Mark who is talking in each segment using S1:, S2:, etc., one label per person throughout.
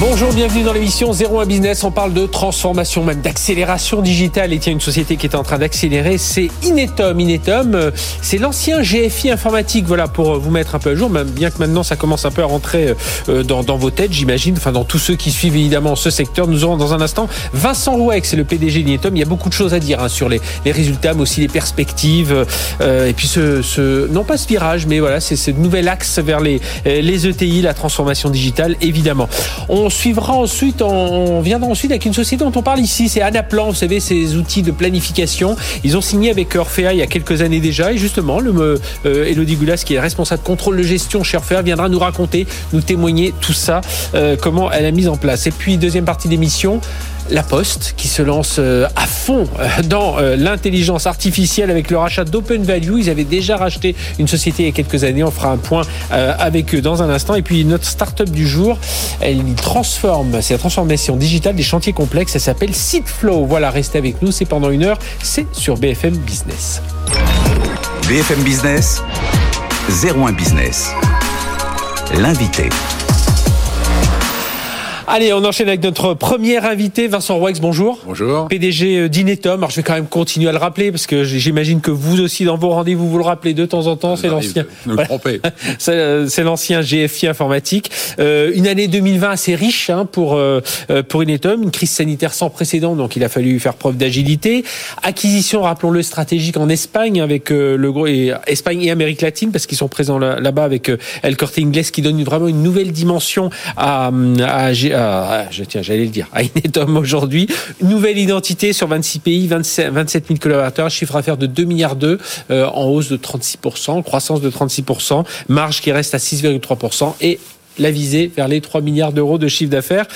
S1: Bonjour, bienvenue dans l'émission 01 Business. On parle de transformation, même d'accélération digitale. Et tiens, une société qui est en train d'accélérer, c'est Inetom. Inetom, euh, c'est l'ancien GFI informatique. Voilà, pour vous mettre un peu à jour, même bien que maintenant ça commence un peu à rentrer euh, dans, vos têtes, j'imagine. Enfin, dans tous ceux qui suivent évidemment ce secteur. Nous aurons dans un instant Vincent Rouex, c'est le PDG d'Inetom. Il y a beaucoup de choses à dire hein, sur les, résultats, mais aussi les perspectives. Euh, et puis ce, ce, non pas ce virage, mais voilà, c'est ce nouvel axe vers les, les ETI, la transformation digitale, évidemment. On suivra ensuite, on viendra ensuite avec une société dont on parle ici, c'est Anaplan, vous savez, ces outils de planification. Ils ont signé avec Orphea il y a quelques années déjà, et justement, le euh, Elodie Goulas, qui est responsable de contrôle de gestion chez Orphea, viendra nous raconter, nous témoigner tout ça, euh, comment elle a mis en place. Et puis, deuxième partie d'émission, la Poste qui se lance euh, à fond euh, dans euh, l'intelligence artificielle avec le rachat d'Open Value. Ils avaient déjà racheté une société il y a quelques années. On fera un point avec eux dans un instant. Et puis notre start-up du jour, elle transforme, c'est la transformation digitale des chantiers complexes. Elle s'appelle Seedflow. Voilà, restez avec nous. C'est pendant une heure. C'est sur BFM Business.
S2: BFM Business, 01 Business. L'invité.
S1: Allez, on enchaîne avec notre premier invité, Vincent Roix. Bonjour.
S3: Bonjour.
S1: PDG euh, d'Inetom. Alors, je vais quand même continuer à le rappeler parce que j'imagine que vous aussi, dans vos rendez-vous, vous le rappelez de temps en temps. C'est l'ancien.
S3: Euh,
S1: c'est l'ancien GFI informatique. Euh, une année 2020 assez riche hein, pour euh, pour Inetom. Une crise sanitaire sans précédent, donc il a fallu faire preuve d'agilité. Acquisition, rappelons-le, stratégique en Espagne avec le gros et Espagne et Amérique latine parce qu'ils sont présents là-bas avec El Corte Inglés qui donne vraiment une nouvelle dimension à, à, à ah, je tiens, j'allais le dire, à Inetom aujourd'hui. Nouvelle identité sur 26 pays, 27, 000 collaborateurs, chiffre d'affaires de 2 milliards d'euros, euh, en hausse de 36%, croissance de 36%, marge qui reste à 6,3% et la visée vers les 3 milliards d'euros de chiffre d'affaires.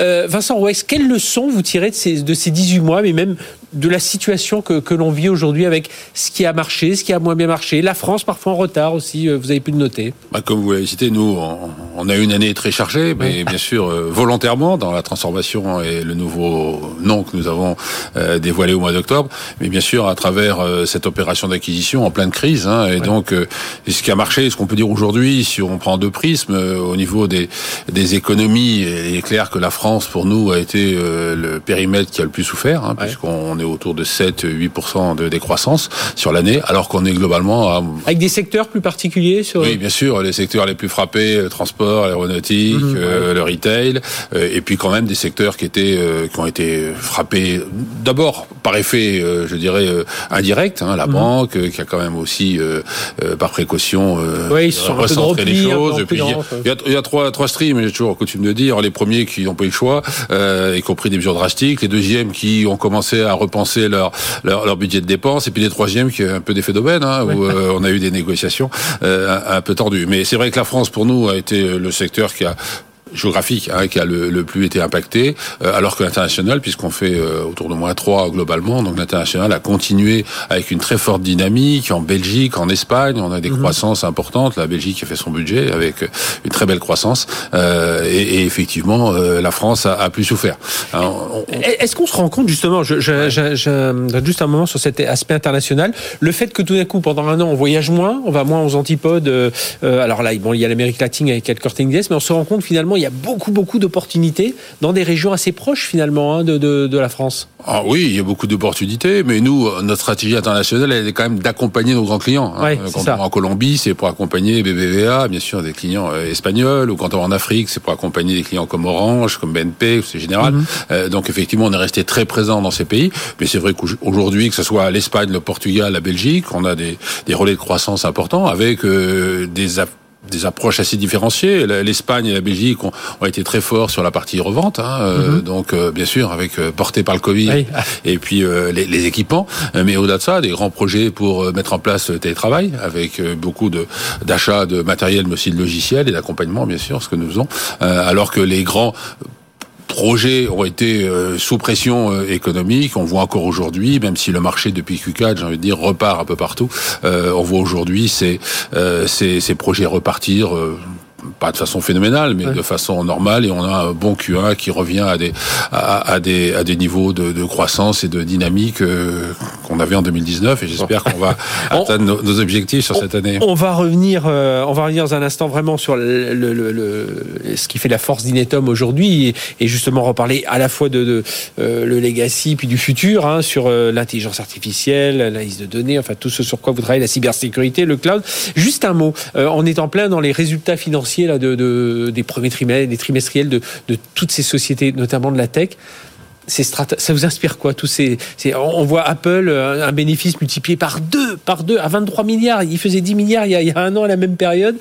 S1: Euh, Vincent Rouex, quelles leçons vous tirez de ces, de ces 18 mois, mais même de la situation que, que l'on vit aujourd'hui avec ce qui a marché, ce qui a moins bien marché. La France, parfois en retard aussi, euh, vous avez pu le noter.
S3: Bah, comme vous l'avez cité, nous, on, a eu une année très chargée, mais bien sûr, euh, volontairement, dans la transformation et le nouveau nom que nous avons euh, dévoilé au mois d'octobre, mais bien sûr, à travers cette opération d'acquisition en pleine crise. Hein, et donc, ce qui a marché, ce qu'on peut dire aujourd'hui, si on prend deux prismes, au niveau des, des économies, il est clair que la France, pour nous, a été le périmètre qui a le plus souffert, hein, puisqu'on autour de 7-8% de décroissance sur l'année, alors qu'on est globalement à...
S1: Avec des secteurs plus particuliers sur...
S3: Oui, bien sûr, les secteurs les plus frappés, le transport, l'aéronautique, mhm, euh, le retail, euh, et puis quand même des secteurs qui étaient euh, qui ont été frappés d'abord par effet, je dirais, indirect, hein, la mhm. banque, qui a quand même aussi, par précaution,
S1: oui, recentré
S3: les choses. Et puis, il y, a, il y a trois, trois streams, j'ai toujours coutume de dire, les premiers qui n'ont pas eu le choix, et qui ont pris des mesures drastiques, les deuxièmes qui ont commencé à penser leur, leur, budget de dépenses. Et puis les troisièmes qui a un peu d'effet d'aubaine, hein, où euh, on a eu des négociations euh, un, un, peu tendues. Mais c'est vrai que la France, pour nous, a été le secteur qui a géographique hein, qui a le, le, plus été impacté, euh, alors que l'international, puisqu'on fait euh, autour de moins 3 globalement, donc l'international a continué avec une très forte dynamique en Belgique, en Espagne, on a des mhm. croissances importantes. La Belgique a fait son budget avec une très belle croissance, euh, et, et, effectivement, euh, la France a, a plus souffert.
S1: Est-ce qu'on se rend compte justement, je, je, je, je, juste un moment sur cet aspect international, le fait que tout d'un coup, pendant un an, on voyage moins, on va moins aux antipodes. alors là, bon, il y a l'Amérique latine avec El Corte Inglés, mais on se rend compte finalement il y a beaucoup, beaucoup d'opportunités dans des régions assez proches finalement hein, de, de, de, la France.
S3: Ah oui, il y a beaucoup d'opportunités, mais nous, notre stratégie internationale, elle est quand même d'accompagner nos grands clients.
S1: Hein. quand
S3: on va en Colombie, c'est pour accompagner BBVA, bien sûr, des clients euh, espagnols, ou quand on va en Afrique, c'est pour accompagner des clients comme Orange, comme BNP, c'est général. Mhm. euh, donc effectivement, on est resté très présent dans ces pays, mais c'est vrai qu'aujourd'hui, que ce soit l'Espagne, le Portugal, la Belgique, on a des, des relais de croissance importants avec euh, des des approches assez différenciées. L'Espagne et la Belgique ont, ont, été très forts sur la partie revente, hein, euh, mhm. donc euh, bien sûr avec euh, porté par le Covid et puis les, les, équipements. Mais au-delà de ça, des grands projets pour mettre en place le télétravail avec beaucoup de d'achats de matériel, mais aussi de logiciels et d'accompagnement, bien sûr, ce que nous faisons. alors que les grands projets ont été euh, sous pression euh, économique. On voit encore aujourd'hui, même si le marché depuis Q4, j'ai envie de dire, repart un peu partout, euh, on voit aujourd'hui ces, ces, ces, projets repartir pas de façon phénoménale, mais de façon normale, et on a un bon Q1 qui revient à des à, des à des niveaux de, de croissance et de dynamique euh, qu'on avait en 2019, et j'espère qu'on va atteindre nos, objectifs sur cette année.
S1: On va revenir, euh, on va revenir dans un instant vraiment sur le, le, le, ce qui fait la force d'Inetom aujourd'hui, et, et, justement reparler à la fois de, de euh, le legacy puis du futur, hein, sur l'intelligence artificielle, l'analyse de données, enfin tout ce sur quoi vous travaillez, la cybersécurité, le cloud. Juste un mot, on est en plein dans les résultats financiers là, de, des premiers trimestres, des trimestriels de, toutes ces sociétés, notamment de la tech. Ça vous inspire quoi tous ces, On voit Apple euh, un bénéfice multiplié par deux, par deux à 23 milliards. Il faisait 10 milliards il y a un an à la même période.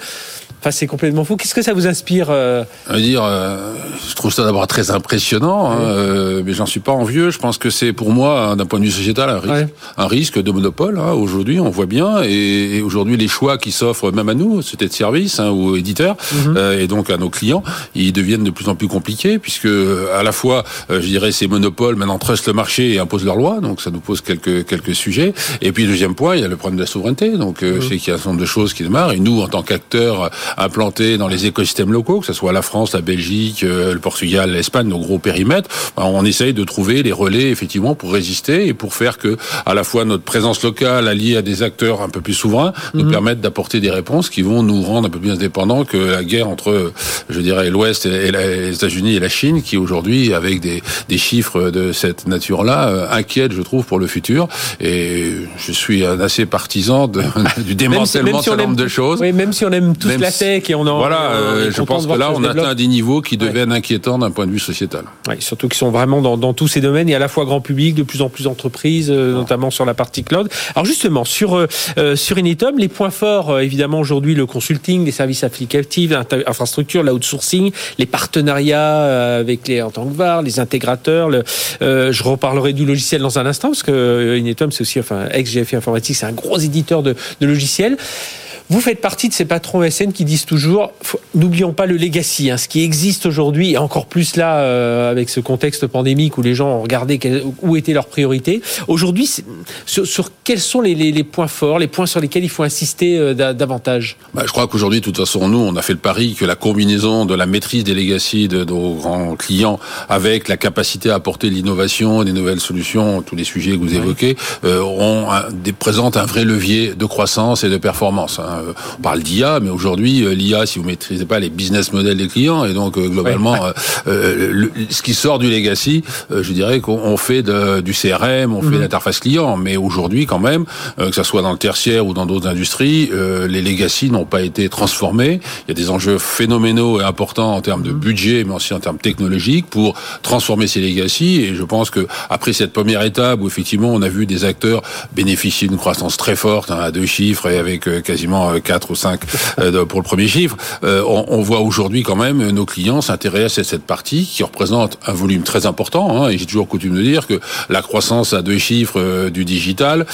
S1: Enfin, c'est complètement fou. Qu'est-ce que ça vous inspire
S3: euh... dire, euh, je trouve ça d'abord très impressionnant, hein, euh, mais j'en suis pas envieux. Je pense que c'est pour moi, hein, d'un point de vue sociétal, un risque, un risque de monopole. Hein, aujourd'hui, on voit bien, et, aujourd'hui, les choix qui s'offrent même à nous, c'était de services hein, ou éditeurs, mhm. euh, et donc à nos clients, ils deviennent de plus en plus compliqués, puisque à la fois, je dirais, ces monopoles maintenant trustent le marché et imposent leurs lois, donc ça nous pose quelques quelques sujets. Et puis deuxième point, il y a le problème de la souveraineté. Donc, mhm. je sais qu'il y a un certain nombre de choses qui démarrent, et nous, en tant qu'acteurs implantés dans les écosystèmes locaux, que ce soit la France, la Belgique, euh, le Portugal, l'Espagne, nos gros périmètres, ben, on essaye de trouver les relais effectivement pour résister et pour faire que à la fois notre présence locale alliée à des acteurs un peu plus souverains nous mhm. permettent d'apporter des réponses qui vont nous rendre un peu plus indépendants que la guerre entre, je dirais, l'Ouest et les États-Unis et la Chine, qui aujourd'hui, avec des, des chiffres de cette nature-là, euh, inquiète, je trouve, pour le futur. Et je suis un assez partisan de, du démantèlement certain nombre de choses.
S1: Oui, même si on aime tous la et on
S3: voilà, euh, je pense que là, on atteint des niveaux qui deviennent inquiétants d'un point de vue sociétal.
S1: Oui, surtout qu'ils sont vraiment dans, dans, tous ces domaines et à la fois grand public, de plus en plus d'entreprises, euh, notamment sur la partie cloud. Alors justement, sur euh, sur Initom, les points forts, évidemment aujourd'hui, le consulting, les services applicatifs, l'infrastructure, l'outsourcing, les partenariats avec les en tant que VAR, les intégrateurs. Le, je reparlerai du logiciel dans un instant parce que Initom, c'est aussi, enfin, ex-GFI Informatique, c'est un gros éditeur de, de logiciels. Vous faites partie de ces patrons SN qui disent toujours, n'oublions pas le legacy, hein, ce qui existe aujourd'hui, et encore plus là euh, avec ce contexte pandémique où les gens ont regardé où étaient leurs priorités. Aujourd'hui, sur, quels sont les, points forts, les points sur lesquels il faut insister euh, davantage?
S3: Bah, Je crois qu'aujourd'hui, de toute façon, nous, on a fait le pari que la combinaison de la maîtrise des legacy de nos grands clients avec la capacité à apporter l'innovation, des nouvelles solutions, tous les sujets que vous évoquez, euh, ont des, présentent un vrai levier de croissance et de performance. Hein. Euh, on parle d'IA, mais aujourd'hui, euh, l'IA, si vous maîtrisez pas les business models des clients, et donc euh, globalement, ce qui sort du legacy, je dirais qu'on fait du CRM, on fait mhm. l'interface client, mais aujourd'hui, quand même, que ce soit dans le tertiaire ou dans d'autres industries, les legacy n'ont pas été transformés. Il y a des enjeux phénoménaux et importants en termes de mhm. budget, mais aussi en termes technologiques pour transformer ces legacy. Et je pense que après cette première étape où effectivement on a vu des acteurs bénéficier d'une croissance très forte hein, à deux chiffres et avec quasiment 4 ou 5 euh, pour le premier chiffre, euh, on, voit aujourd'hui quand même nos clients s'intéressent à cette partie qui représente un volume très important. Hein, et j'ai toujours coutume de dire que la croissance à deux chiffres euh, du digital,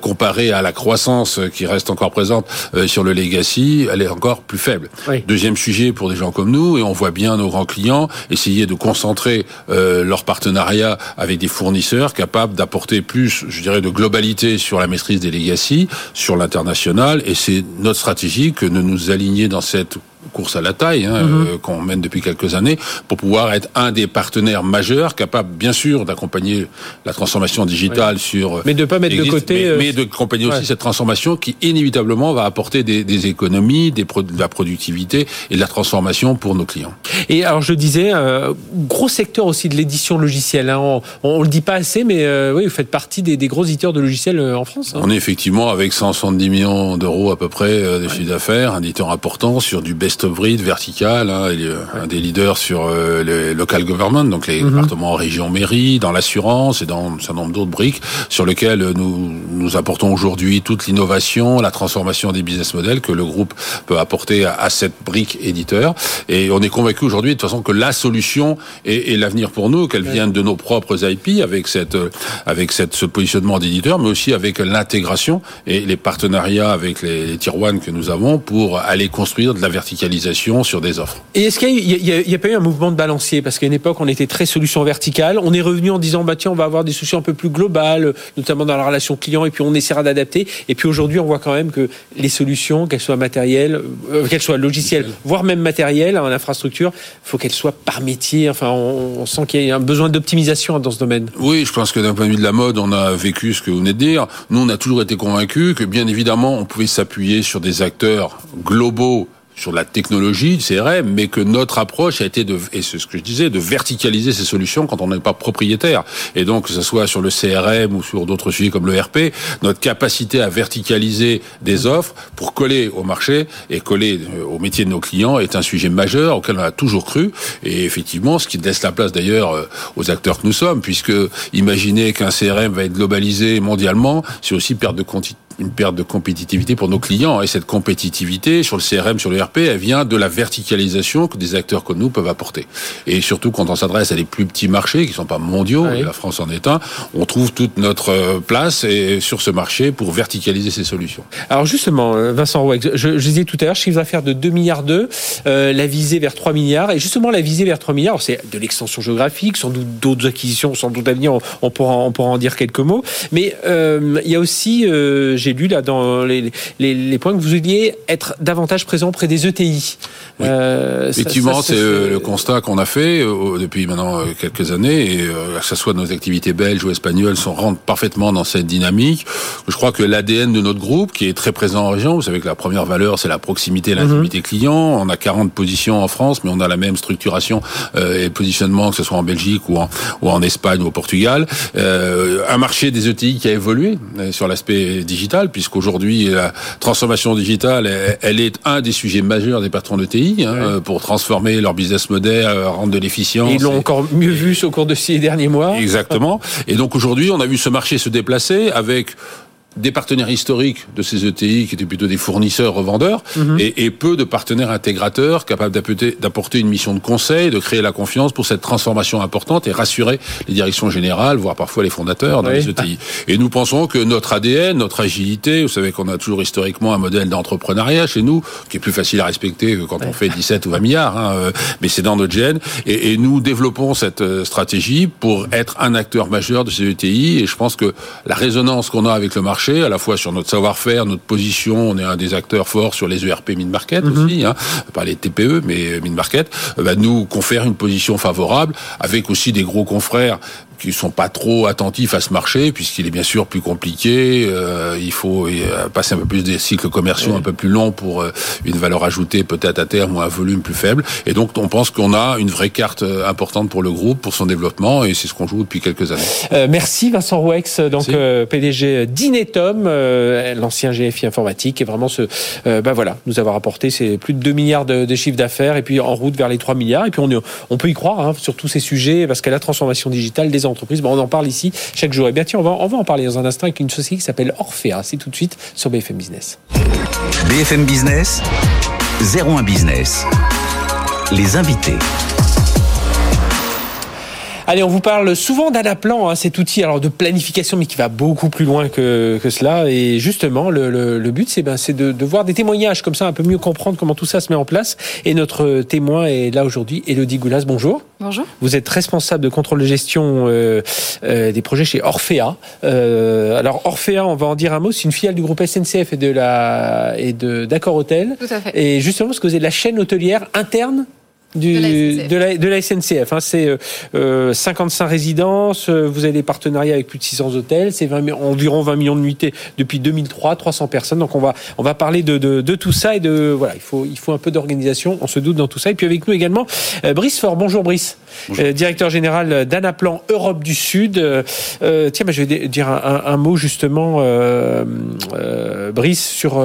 S3: comparée à la croissance qui reste encore présente sur le legacy, elle est encore plus faible. Deuxième sujet pour des gens comme nous, et on voit bien nos grands clients essayer de concentrer leur partenariat avec des fournisseurs capables d'apporter plus, je dirais, de globalité sur la maîtrise des legacy, sur l'international, et c'est notre stratégie que de nous aligner dans cette course à la taille hein, mhm. euh, qu'on mène depuis quelques années pour pouvoir être un des partenaires majeurs capable bien sûr d'accompagner la transformation digitale sur
S1: mais de pas mettre de côté
S3: mais, euh, de accompagner aussi cette transformation qui inévitablement va apporter des, des économies des de la productivité et de la transformation pour nos clients.
S1: Et alors je disais euh, gros secteur aussi de l'édition logicielle hein, on, on, le dit pas assez mais oui vous faites partie des, des gros éditeurs de logiciels en France
S3: hein. on est effectivement avec 170 millions d'euros à peu près des chiffres d'affaires un éditeur important sur du best breed vertical, hein, un des leaders sur euh, le local government, donc les mhm. départements, régions, mairies, dans l'assurance et dans un certain nombre d'autres briques sur lesquelles nous nous apportons aujourd'hui toute l'innovation, la transformation des business models que le groupe peut apporter à, cette brique éditeur. Et on est convaincu aujourd'hui de toute façon que la solution est, l'avenir pour nous, qu'elle vienne de nos propres IP avec cette avec cette ce positionnement d'éditeur, mais aussi avec l'intégration et les partenariats avec les, les tier one que nous avons pour aller construire de la verticalité verticalisation sur des offres.
S1: Et est-ce qu'il n'y a, pas eu un mouvement de balancier? Parce qu'à une époque, on était très solution verticale. On est revenu en disant, bah tiens, on va avoir des solutions un peu plus globales, notamment dans la relation client, et puis on essaiera d'adapter. Et puis aujourd'hui, on voit quand même que les solutions, qu'elles soient matérielles, euh, qu'elles soient logicielles, voire même matérielles en infrastructure, il faut qu'elles soient par métier. Enfin, on, on sent qu'il y a un besoin d'optimisation dans ce domaine.
S3: Oui, je pense que d'un point de vue de la mode, on a vécu ce que vous venez de dire. Nous, on a toujours été convaincus que, bien évidemment, on pouvait s'appuyer sur des acteurs globaux sur la technologie, CRM, mais que notre approche a été de, et c'est ce que je disais, de verticaliser ces solutions quand on n'est pas propriétaire. Et donc, que ce soit sur le CRM ou sur d'autres sujets comme le RP, notre capacité à verticaliser des offres pour coller au marché et coller euh, au métier de nos clients est un sujet majeur auquel on a toujours cru. Et effectivement, ce qui laisse la place d'ailleurs euh, aux acteurs que nous sommes, puisque imaginer qu'un CRM va être globalisé mondialement, c'est aussi perdre de quantité une perte de compétitivité pour nos clients. Et cette compétitivité sur le CRM, sur le RP, elle vient de la verticalisation que des acteurs comme nous peuvent apporter. Et surtout quand on s'adresse à des plus petits marchés qui sont pas mondiaux, et la France en est un, on trouve toute notre euh, place et sur ce marché pour verticaliser ces solutions.
S1: Alors justement, euh, Vincent Rouex, je, je disais tout à l'heure, chiffre d'affaires de 2 milliards 2, euh, la visée vers 3 milliards. Et justement, la visée vers 3 milliards, c'est de l'extension géographique, sans doute d'autres acquisitions, sans doute à venir, on, pourra, on pourra en dire quelques mots. Mais euh, il y a aussi, euh, j'ai lu là dans les, les, les, points que vous vouliez être davantage présent près des ETI.
S3: Oui. Euh, Effectivement, c'est le constat qu'on a fait euh, depuis maintenant euh, quelques années, et euh, que ce soit nos activités belges ou espagnoles, sont rentrent parfaitement dans cette dynamique. Je crois que l'ADN de notre groupe, qui est très présent en région, vous savez que la première valeur, c'est la proximité, l'intimité mm -hmm. client. On a 40 positions en France, mais on a la même structuration euh, et positionnement, que ce soit en Belgique ou en, ou en Espagne ou au Portugal. un marché des ETI qui a évolué sur l'aspect digital, puisqu'aujourd'hui, la transformation digitale, elle, elle, est un des sujets majeurs des patrons de TI, hein, ouais. pour transformer leur business model, rendre de l'efficience.
S1: Ils l'ont encore mieux vu au cours de ces derniers mois.
S3: Exactement. Et donc aujourd'hui, on a vu ce marché se déplacer avec des partenaires historiques de ces ETI qui étaient plutôt des fournisseurs revendeurs -hmm. et, et, peu de partenaires intégrateurs capables d'apporter une mission de conseil, de créer la confiance pour cette transformation importante et rassurer les directions générales, voire parfois les fondateurs dans oui. les ETI. Et nous pensons que notre ADN, notre agilité, vous savez qu'on a toujours historiquement un modèle d'entrepreneuriat chez nous qui est plus facile à respecter que quand ouais. on fait 17 ou 20 milliards, hein, mais c'est dans notre gène. Et, et, nous développons cette euh, stratégie pour être un acteur majeur de ces ETI. Et je pense que la résonance qu'on a avec le marché à la fois sur notre savoir-faire, notre position. On est un des acteurs forts sur les ERP mid-market mm -hmm. aussi, hein, pas les TPE, mais mid-market, bah, nous confère une position favorable avec aussi des gros confrères qui sont pas trop attentifs à ce marché puisqu'il est bien sûr plus compliqué. Euh, il faut euh, passer un peu plus des cycles commerciaux oui. un peu plus longs pour euh, une valeur ajoutée peut-être à terme ou un volume plus faible. Et donc on pense qu'on a une vraie carte importante pour le groupe, pour son développement et c'est ce qu'on joue depuis quelques années.
S1: Euh, merci Vincent Rouex, donc PDG d'Inetom, l'ancien GFI informatique et vraiment ce, ben voilà, nous avoir apporté c'est plus de 2 milliards de, de chiffres d'affaires et puis en route vers les 3 milliards et puis on, on peut y croire hein, sur tous ces sujets parce que la transformation digitale entreprises. On en parle ici chaque jour. Et bien, tiens, on va, on va en parler dans un instant avec une société qui s'appelle Orphea. C'est tout de suite sur BFM Business.
S2: BFM Business, 01 Business. Les invités.
S1: Allez, on vous parle souvent d'Anaplan, hein, cet outil alors de planification, mais qui va beaucoup plus loin que, que cela. Et justement, le, le, le but, c'est ben, de, de voir des témoignages comme ça, un peu mieux comprendre comment tout ça se met en place. Et notre témoin est là aujourd'hui, Elodie Goulas. Bonjour.
S4: Bonjour.
S1: Vous êtes responsable de contrôle de gestion euh, euh, des projets chez Orphea. Euh, alors Orphea, on va en dire un mot. C'est une filiale du groupe SNCF et de la et de d'Accor Hôtel.
S4: Tout à fait.
S1: Et justement, parce que vous êtes la chaîne hôtelière interne du, de, la SNCF. De, la, de la SNCF hein, c'est euh, 55 résidences, vous avez des partenariats avec plus de 600 hôtels, c'est environ 20 millions de nuitées depuis 2003, 300 personnes. Donc on va on va parler de, de, de tout ça et de voilà, il faut il faut un peu d'organisation. On se doute dans tout ça. Et puis avec nous également euh, Brice Fort. Bonjour Brice, Bonjour. Euh, directeur général d'Anaplan Europe du Sud. Euh, tiens, bah, je vais dire un, un, un mot justement, euh, Brice, sur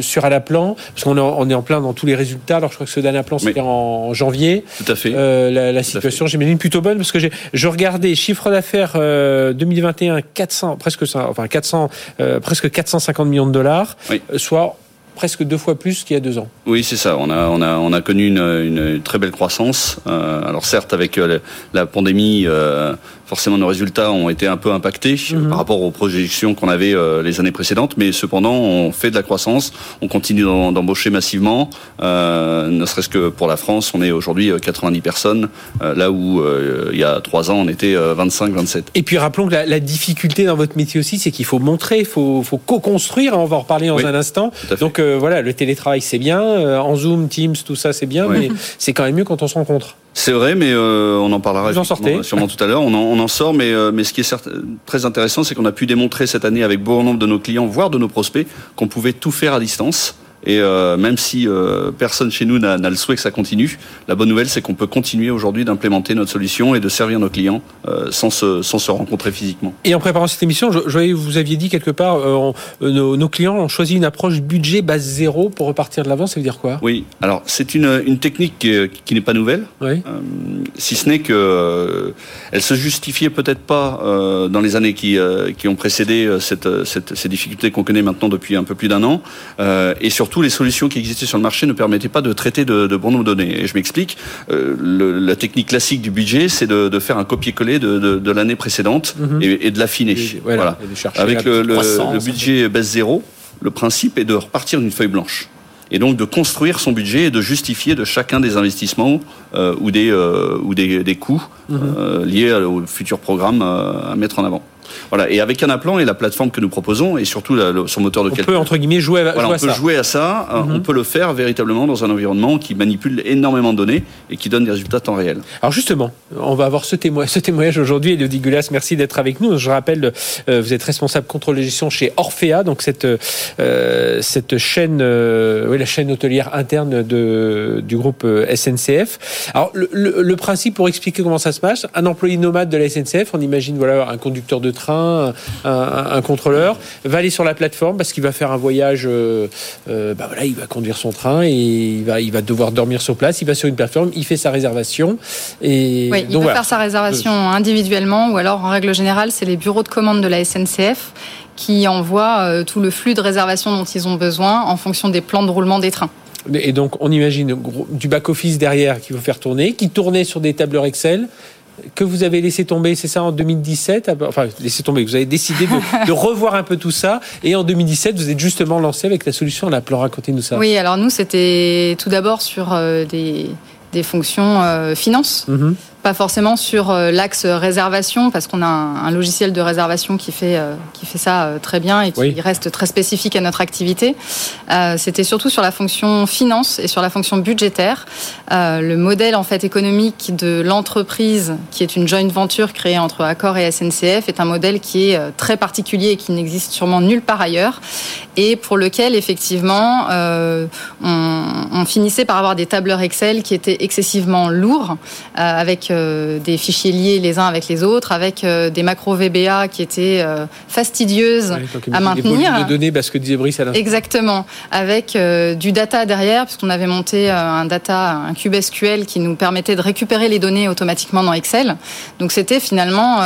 S1: sur Anaplan, parce qu'on est, on est en plein dans tous les résultats. Alors je crois que ceux d'Anaplan c'était en en janvier.
S5: Tout à fait.
S1: Euh, la, la situation, j'imagine, plutôt bonne parce que j'ai, je regardais chiffre d'affaires euh, 2021, 400, presque, enfin 400, euh, presque 450 millions de dollars, oui. soit presque deux fois plus qu'il y a deux ans.
S4: Oui, c'est ça. On a, on a, on a connu une, une très belle croissance. Euh, alors certes, avec euh, la pandémie, euh, forcément nos résultats ont été un peu impactés mhm. par rapport aux projections qu'on avait les années précédentes, mais cependant on fait de la croissance, on continue d'embaucher massivement, ne serait-ce que pour la France, on est aujourd'hui 90 euh, personnes, là où il y a trois ans on était 25-27.
S1: Et puis rappelons que la, difficulté dans votre métier aussi, c'est qu'il faut montrer, il faut, faut co-construire, on va en reparler dans un instant. Donc voilà, le télétravail c'est bien, en Zoom, Teams, tout ça c'est bien, mais c'est quand même mieux quand on se rencontre.
S4: C'est vrai, mais euh, on en parlera sûrement, tout à l'heure. On, on, en sort, mais, euh, mais ce qui est très intéressant, c'est qu'on a pu démontrer cette année avec bon nombre de nos clients, voire de nos prospects, qu'on pouvait tout faire à distance et euh, même si euh, personne chez nous n'a le souhait que ça continue, la bonne nouvelle, c'est qu'on peut continuer aujourd'hui d'implémenter notre solution et de servir nos clients euh, sans, se, sans se rencontrer physiquement.
S1: Et en préparant cette émission, je, je vous aviez dit quelque part, euh, nos, nos, clients ont choisi une approche budget base zéro pour repartir de l'avant. Ça veut dire quoi?
S4: Oui, alors c'est une, une technique qui, qui n'est pas nouvelle, oui. si ce n'est que elle se justifiait peut-être pas dans les années qui, qui ont précédé cette, cette, ces difficultés qu'on connaît maintenant depuis un peu plus d'un an, et surtout surtout les solutions qui existaient sur le marché ne permettaient pas de traiter de, de bon nombre de données. Et je m'explique, euh, la technique classique du budget, c'est de, de, faire un copier-coller de, de l'année précédente mhm. et, et, de l'affiner. Voilà. Avec le, le, budget baisse zéro, le principe est de repartir d'une feuille blanche et donc de construire son budget et de justifier de chacun des investissements euh, ou des euh, ou des, des coûts mhm. euh, liés au futur programme à mettre en avant. Voilà. Et avec un appelant et la plateforme que nous proposons, et surtout son moteur de calcul.
S1: On peut, entre guillemets, jouer, à,
S4: on peut jouer à ça. Euh, mhm. On peut le faire véritablement dans un environnement qui manipule énormément de données et qui donne des résultats temps réel.
S1: Alors justement, on va avoir ce, témoignage, ce témoignage aujourd'hui. Elodie Gulas, merci d'être avec nous. Je rappelle, euh, vous êtes responsable contrôle de gestion chez Orphea, donc cette, euh, cette chaîne, oui, la chaîne hôtelière interne de, du groupe SNCF. Alors le, le, principe, pour expliquer comment ça se passe, un employé nomade de la SNCF, on imagine voilà un conducteur de train, un, contrôleur, va aller sur la plateforme parce qu'il va faire un voyage, euh, euh, bah voilà, il va conduire son train et il va, il va devoir dormir sur place. Il va sur une plateforme, il fait sa réservation.
S5: Et oui, il peut faire sa réservation individuellement ou alors en règle générale, c'est les bureaux de commande de la SNCF qui envoient euh, tout le flux de réservation dont ils ont besoin en fonction des plans de roulement des trains.
S1: Et donc, on imagine du back-office derrière qui va faire tourner, qui tournait sur des tableurs Excel que vous avez laissé tomber, c'est ça, en 2017 Enfin, laissé tomber, vous avez décidé de, revoir un peu tout ça. Et en 2017, vous êtes justement lancé avec la solution à la plan. Racontez-nous ça.
S5: Oui, alors nous, c'était tout d'abord sur euh, des, des, fonctions euh, finance. Mm-hmm pas forcément sur euh, l'axe réservation, parce qu'on a un, logiciel de réservation qui fait, euh, qui fait ça euh, très bien et qui reste très spécifique à notre activité. C'était surtout sur la fonction finance et sur la fonction budgétaire. le modèle en fait économique de l'entreprise, qui est une joint venture créée entre Accor et SNCF, est un modèle qui est très particulier et qui n'existe sûrement nulle part ailleurs, et pour lequel effectivement on, on, finissait par avoir des tableurs Excel qui étaient excessivement lourds, avec euh, des fichiers liés les uns avec les autres, avec euh, des macros VBA qui étaient euh, fastidieuses à maintenir.
S1: de données, parce que disait Brice à
S5: Exactement, avec du data derrière, puisqu'on avait monté un data, un cube SQL qui nous permettait de récupérer les données automatiquement dans Excel. Donc c'était finalement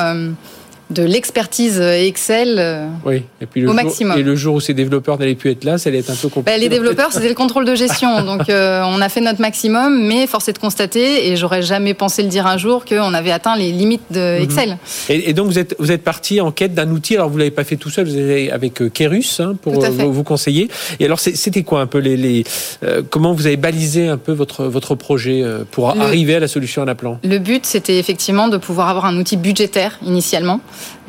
S5: de l'expertise Excel euh, oui. et puis le au
S1: jour,
S5: maximum.
S1: Et le jour où ces développeurs n'allaient plus être là, ça allait être un peu compliqué.
S5: Bah, les développeurs, c'était le contrôle de gestion. Donc euh, on a fait notre maximum, mais force est de constater, et j'aurais jamais pensé le dire un jour, qu'on avait atteint les limites de mhm.
S1: Et, donc vous êtes, vous êtes parti en quête d'un outil, alors vous l'avez pas fait tout seul, vous êtes avec euh, Kerus hein, pour vous, conseiller. Et alors c'était quoi un peu les... les comment vous avez balisé un peu votre, votre projet pour arriver à la solution à la plan?
S5: Le but, c'était effectivement de pouvoir avoir un outil budgétaire initialement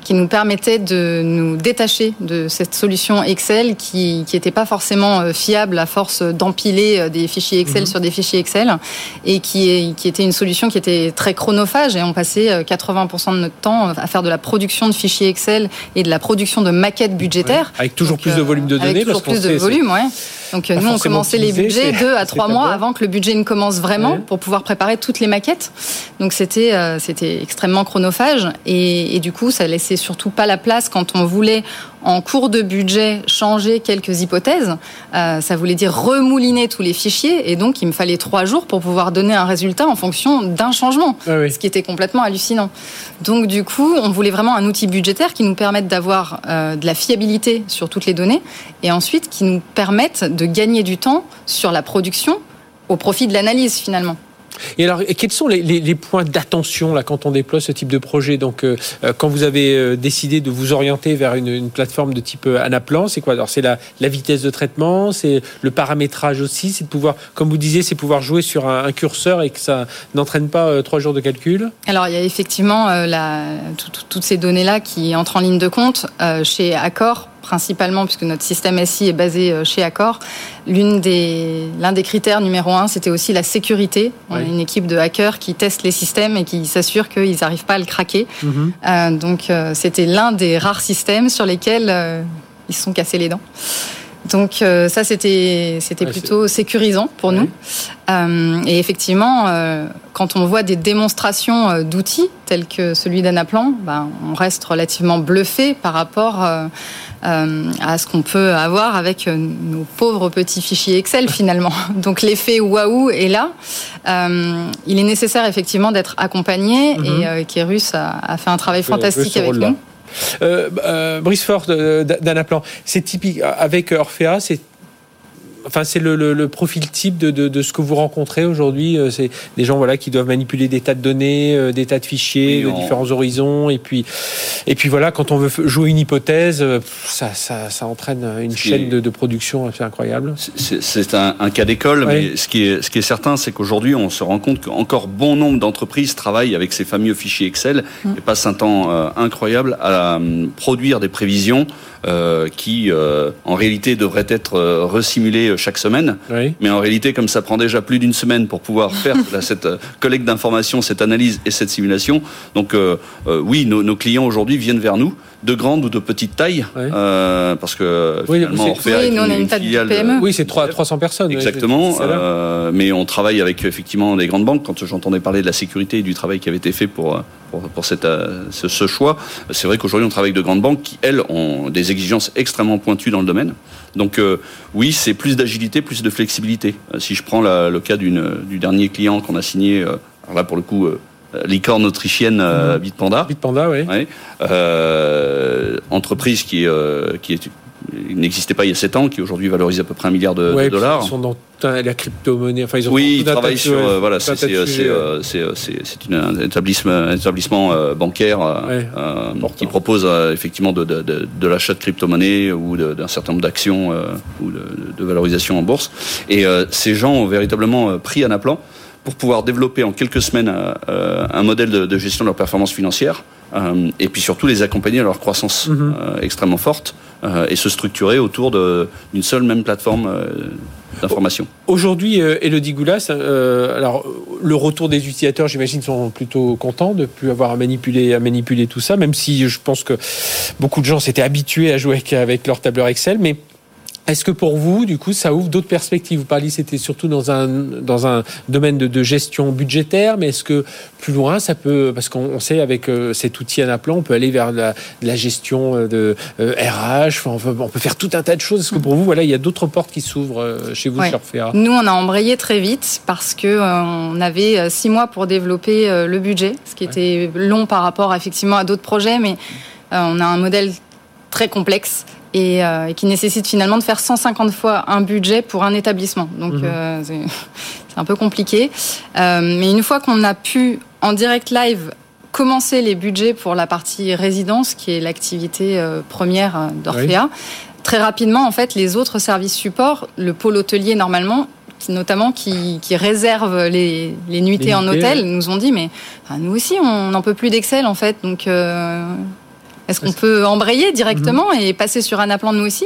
S5: qui nous permettait de nous détacher de cette solution Excel qui n'était pas forcément euh, fiable à force d'empiler euh, des fichiers Excel mhm. sur des fichiers Excel et qui, est, qui était une solution qui était très chronophage et on passait 80% euh, de notre temps à faire de la production de fichiers Excel et de la production de maquettes budgétaires.
S1: Avec toujours plus de volume de données. Avec
S5: toujours plus de volume, ouais. Donc nous, on commençait les budgets deux à trois mois avant que le budget ne commence vraiment pour pouvoir préparer toutes les maquettes. Donc c'était c'était extrêmement chronophage et, et, du coup, ça laissait surtout pas la place quand on voulait en cours de budget changer quelques hypothèses. Euh, ça voulait dire remouliner tous les fichiers et donc il me fallait trois jours pour pouvoir donner un résultat en fonction d'un changement, ah ce qui était complètement hallucinant. Donc du coup, on voulait vraiment un outil budgétaire qui nous permette d'avoir euh, de la fiabilité sur toutes les données et ensuite qui nous permette de gagner du temps sur la production au profit de l'analyse finalement.
S1: Et alors, quels sont les, points d'attention là quand on déploie ce type de projet Donc, euh, euh, quand vous avez euh, décidé de vous orienter vers une, plateforme de type Anaplan, c'est quoi Alors, c'est la, vitesse de traitement, c'est le paramétrage aussi, c'est de pouvoir, comme vous disiez, c'est pouvoir jouer sur un, curseur et que ça n'entraîne pas trois jours de calcul.
S5: Alors, il y a effectivement toutes ces données là qui entrent en ligne de compte chez Accor principalement, puisque notre système SI est basé euh, chez Accor. L'une des, l'un des critères numéro un, c'était aussi la sécurité. On a une équipe de hackers qui testent les systèmes et qui s'assurent qu'ils n'arrivent pas à le craquer. Mhm. Euh, donc, euh, c'était l'un des rares systèmes sur lesquels ils se sont cassés les dents. Donc ça, c'était c'était plutôt sécurisant pour nous. et effectivement, quand on voit des démonstrations d'outils tels que celui d'Anaplan, ben, on reste relativement bluffé par rapport à ce qu'on peut avoir avec euh, nos pauvres petits fichiers Excel finalement. Donc l'effet waouh est là. Euh, il est nécessaire effectivement d'être accompagné mhm. et Kérus a, fait un travail fantastique avec nous.
S1: Brice Ford d'Anaplan, c'est typique avec Orphea, c'est enfin, c'est le, profil type de, ce que vous rencontrez aujourd'hui. Euh, c'est des gens voilà qui doivent manipuler des tas de données, euh, des tas de fichiers, de différents horizons, et puis et puis voilà, quand on veut jouer une hypothèse, euh, ça, ça, entraîne une chaîne de, production assez incroyable.
S4: C'est un, cas d'école, mais ce qui est ce qui est certain, c'est qu'aujourd'hui, on se rend compte qu'encore bon nombre d'entreprises travaillent avec ces fameux fichiers Excel mm. et passent un temps incroyable à produire des prévisions euh, qui euh, en réalité devrait être euh, resimulé chaque semaine. Mais en réalité, comme ça prend déjà plus d'une semaine pour pouvoir faire cette collecte d'informations, cette analyse et cette simulation, donc oui, nos, nos clients aujourd'hui viennent vers nous de grande ou de petite taille, euh, parce que finalement,
S5: oui, on a une, filiale. PME.
S1: Oui, c'est 300 personnes.
S4: Exactement. Euh, mais on travaille avec effectivement des grandes banques. Quand j'entendais parler de la sécurité et du travail qui avait été fait pour pour, pour cette, euh, ce, ce, choix, c'est vrai qu'aujourd'hui on travaille avec de grandes banques qui elles ont des exigences extrêmement pointues dans le domaine. Donc euh, oui, c'est plus d'agilité, plus de flexibilité. si je prends la, le cas d'une du dernier client qu'on a signé, alors là pour le coup euh, licorne autrichienne euh, mmh. Bitpanda.
S1: Bitpanda, oui.
S4: Euh, entreprise qui, qui n'existait pas il y a 7 ans, qui aujourd'hui valorise à peu près un milliard de, dollars.
S1: Ils sont dans la crypto-monnaie.
S4: Enfin, ils ont oui, ils travaillent sur. voilà, c'est un établissement, établissement bancaire qui propose effectivement de, de, l'achat de crypto-monnaie ou d'un certain nombre d'actions ou de, valorisation en bourse. Et ces gens ont véritablement pris un appelant pour pouvoir développer en quelques semaines euh, un modèle de, gestion de leur performance financière euh, et puis surtout les accompagner à leur croissance mhm. euh, extrêmement forte et se structurer autour d'une seule même plateforme d'information.
S1: Aujourd'hui, Elodie Goulas, alors le retour des utilisateurs, j'imagine, sont plutôt contents de plus avoir à manipuler, à manipuler tout ça, même si je pense que beaucoup de gens s'étaient habitués à jouer avec, avec leur tableur Excel, mais est-ce que pour vous, du coup, ça ouvre d'autres perspectives? Vous parliez, c'était surtout dans un dans un domaine de, gestion budgétaire, mais est-ce que plus loin, ça peut, parce qu'on sait avec euh, cet outil Anaplan, on peut aller vers la, la gestion euh, de RH, euh, on, peut, on, peut, faire tout un tas de choses. Est-ce que pour vous, voilà, il y a d'autres portes qui s'ouvrent chez vous sur FEA
S5: Nous, on a embrayé très vite parce que on avait six mois pour développer le budget, ce qui était long par rapport effectivement à d'autres projets, mais on a un modèle très complexe euh, et, qui nécessite finalement de faire 150 fois un budget pour un établissement. Donc mhm. euh, c'est un peu compliqué. Euh, mais une fois qu'on a pu en direct live commencer les budgets pour la partie résidence, qui est l'activité première d'Orphea, très rapidement en fait les autres services support, le pôle hôtelier normalement notamment qui, qui réservent les, les nuitées en hôtel, nous ont dit mais nous aussi on n'en peut plus d'Excel en fait, donc est-ce qu'on peut embrayer directement mhm. et passer sur un appelant nous aussi?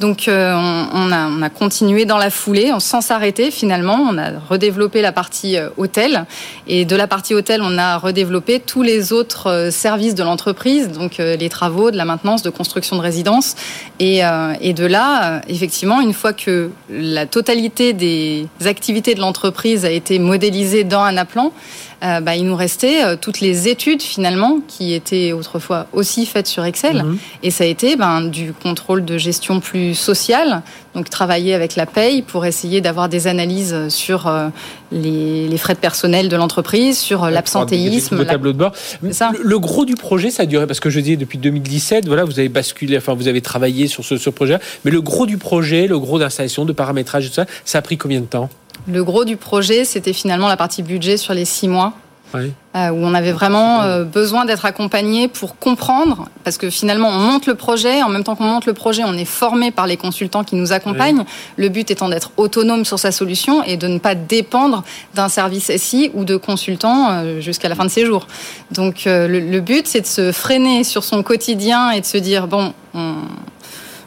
S5: Donc euh, on, a, on, a, continué dans la foulée, sans s'arrêter finalement. On a redéveloppé la partie euh, hôtel et de la partie hôtel, on a redéveloppé tous les autres euh, services de l'entreprise, donc les travaux, de la maintenance, de construction de résidences. Et, et de là, effectivement, une fois que la totalité des activités de l'entreprise a été modélisée dans un appelant, bah, il nous restait toutes les études finalement qui étaient autrefois aussi faites sur Excel. Mhm. Et ça a été ben, du contrôle de gestion plus social, donc travailler avec la paye pour essayer d'avoir des analyses sur euh, les, frais de personnel de l'entreprise, sur euh, l'absentéisme.
S1: Le tableau de bord. Le, gros du projet, ça a duré, parce que je dis depuis 2017, voilà, vous avez basculé, enfin vous avez travaillé sur ce, ce projet, mais le gros du projet, le gros d'installation, de paramétrage, tout ça, ça a pris combien de temps?
S5: Le gros du projet, c'était finalement la partie budget sur les six mois. Euh, où on avait vraiment euh, besoin d'être accompagné pour comprendre, parce que finalement on monte le projet, en même temps qu'on monte le projet, on est formé par les consultants qui nous accompagnent, le but étant d'être autonome sur sa solution et de ne pas dépendre d'un service SI ou de consultants euh, jusqu'à la fin de ses jours. Donc le, but c'est de se freiner sur son quotidien et de se dire, bon, on,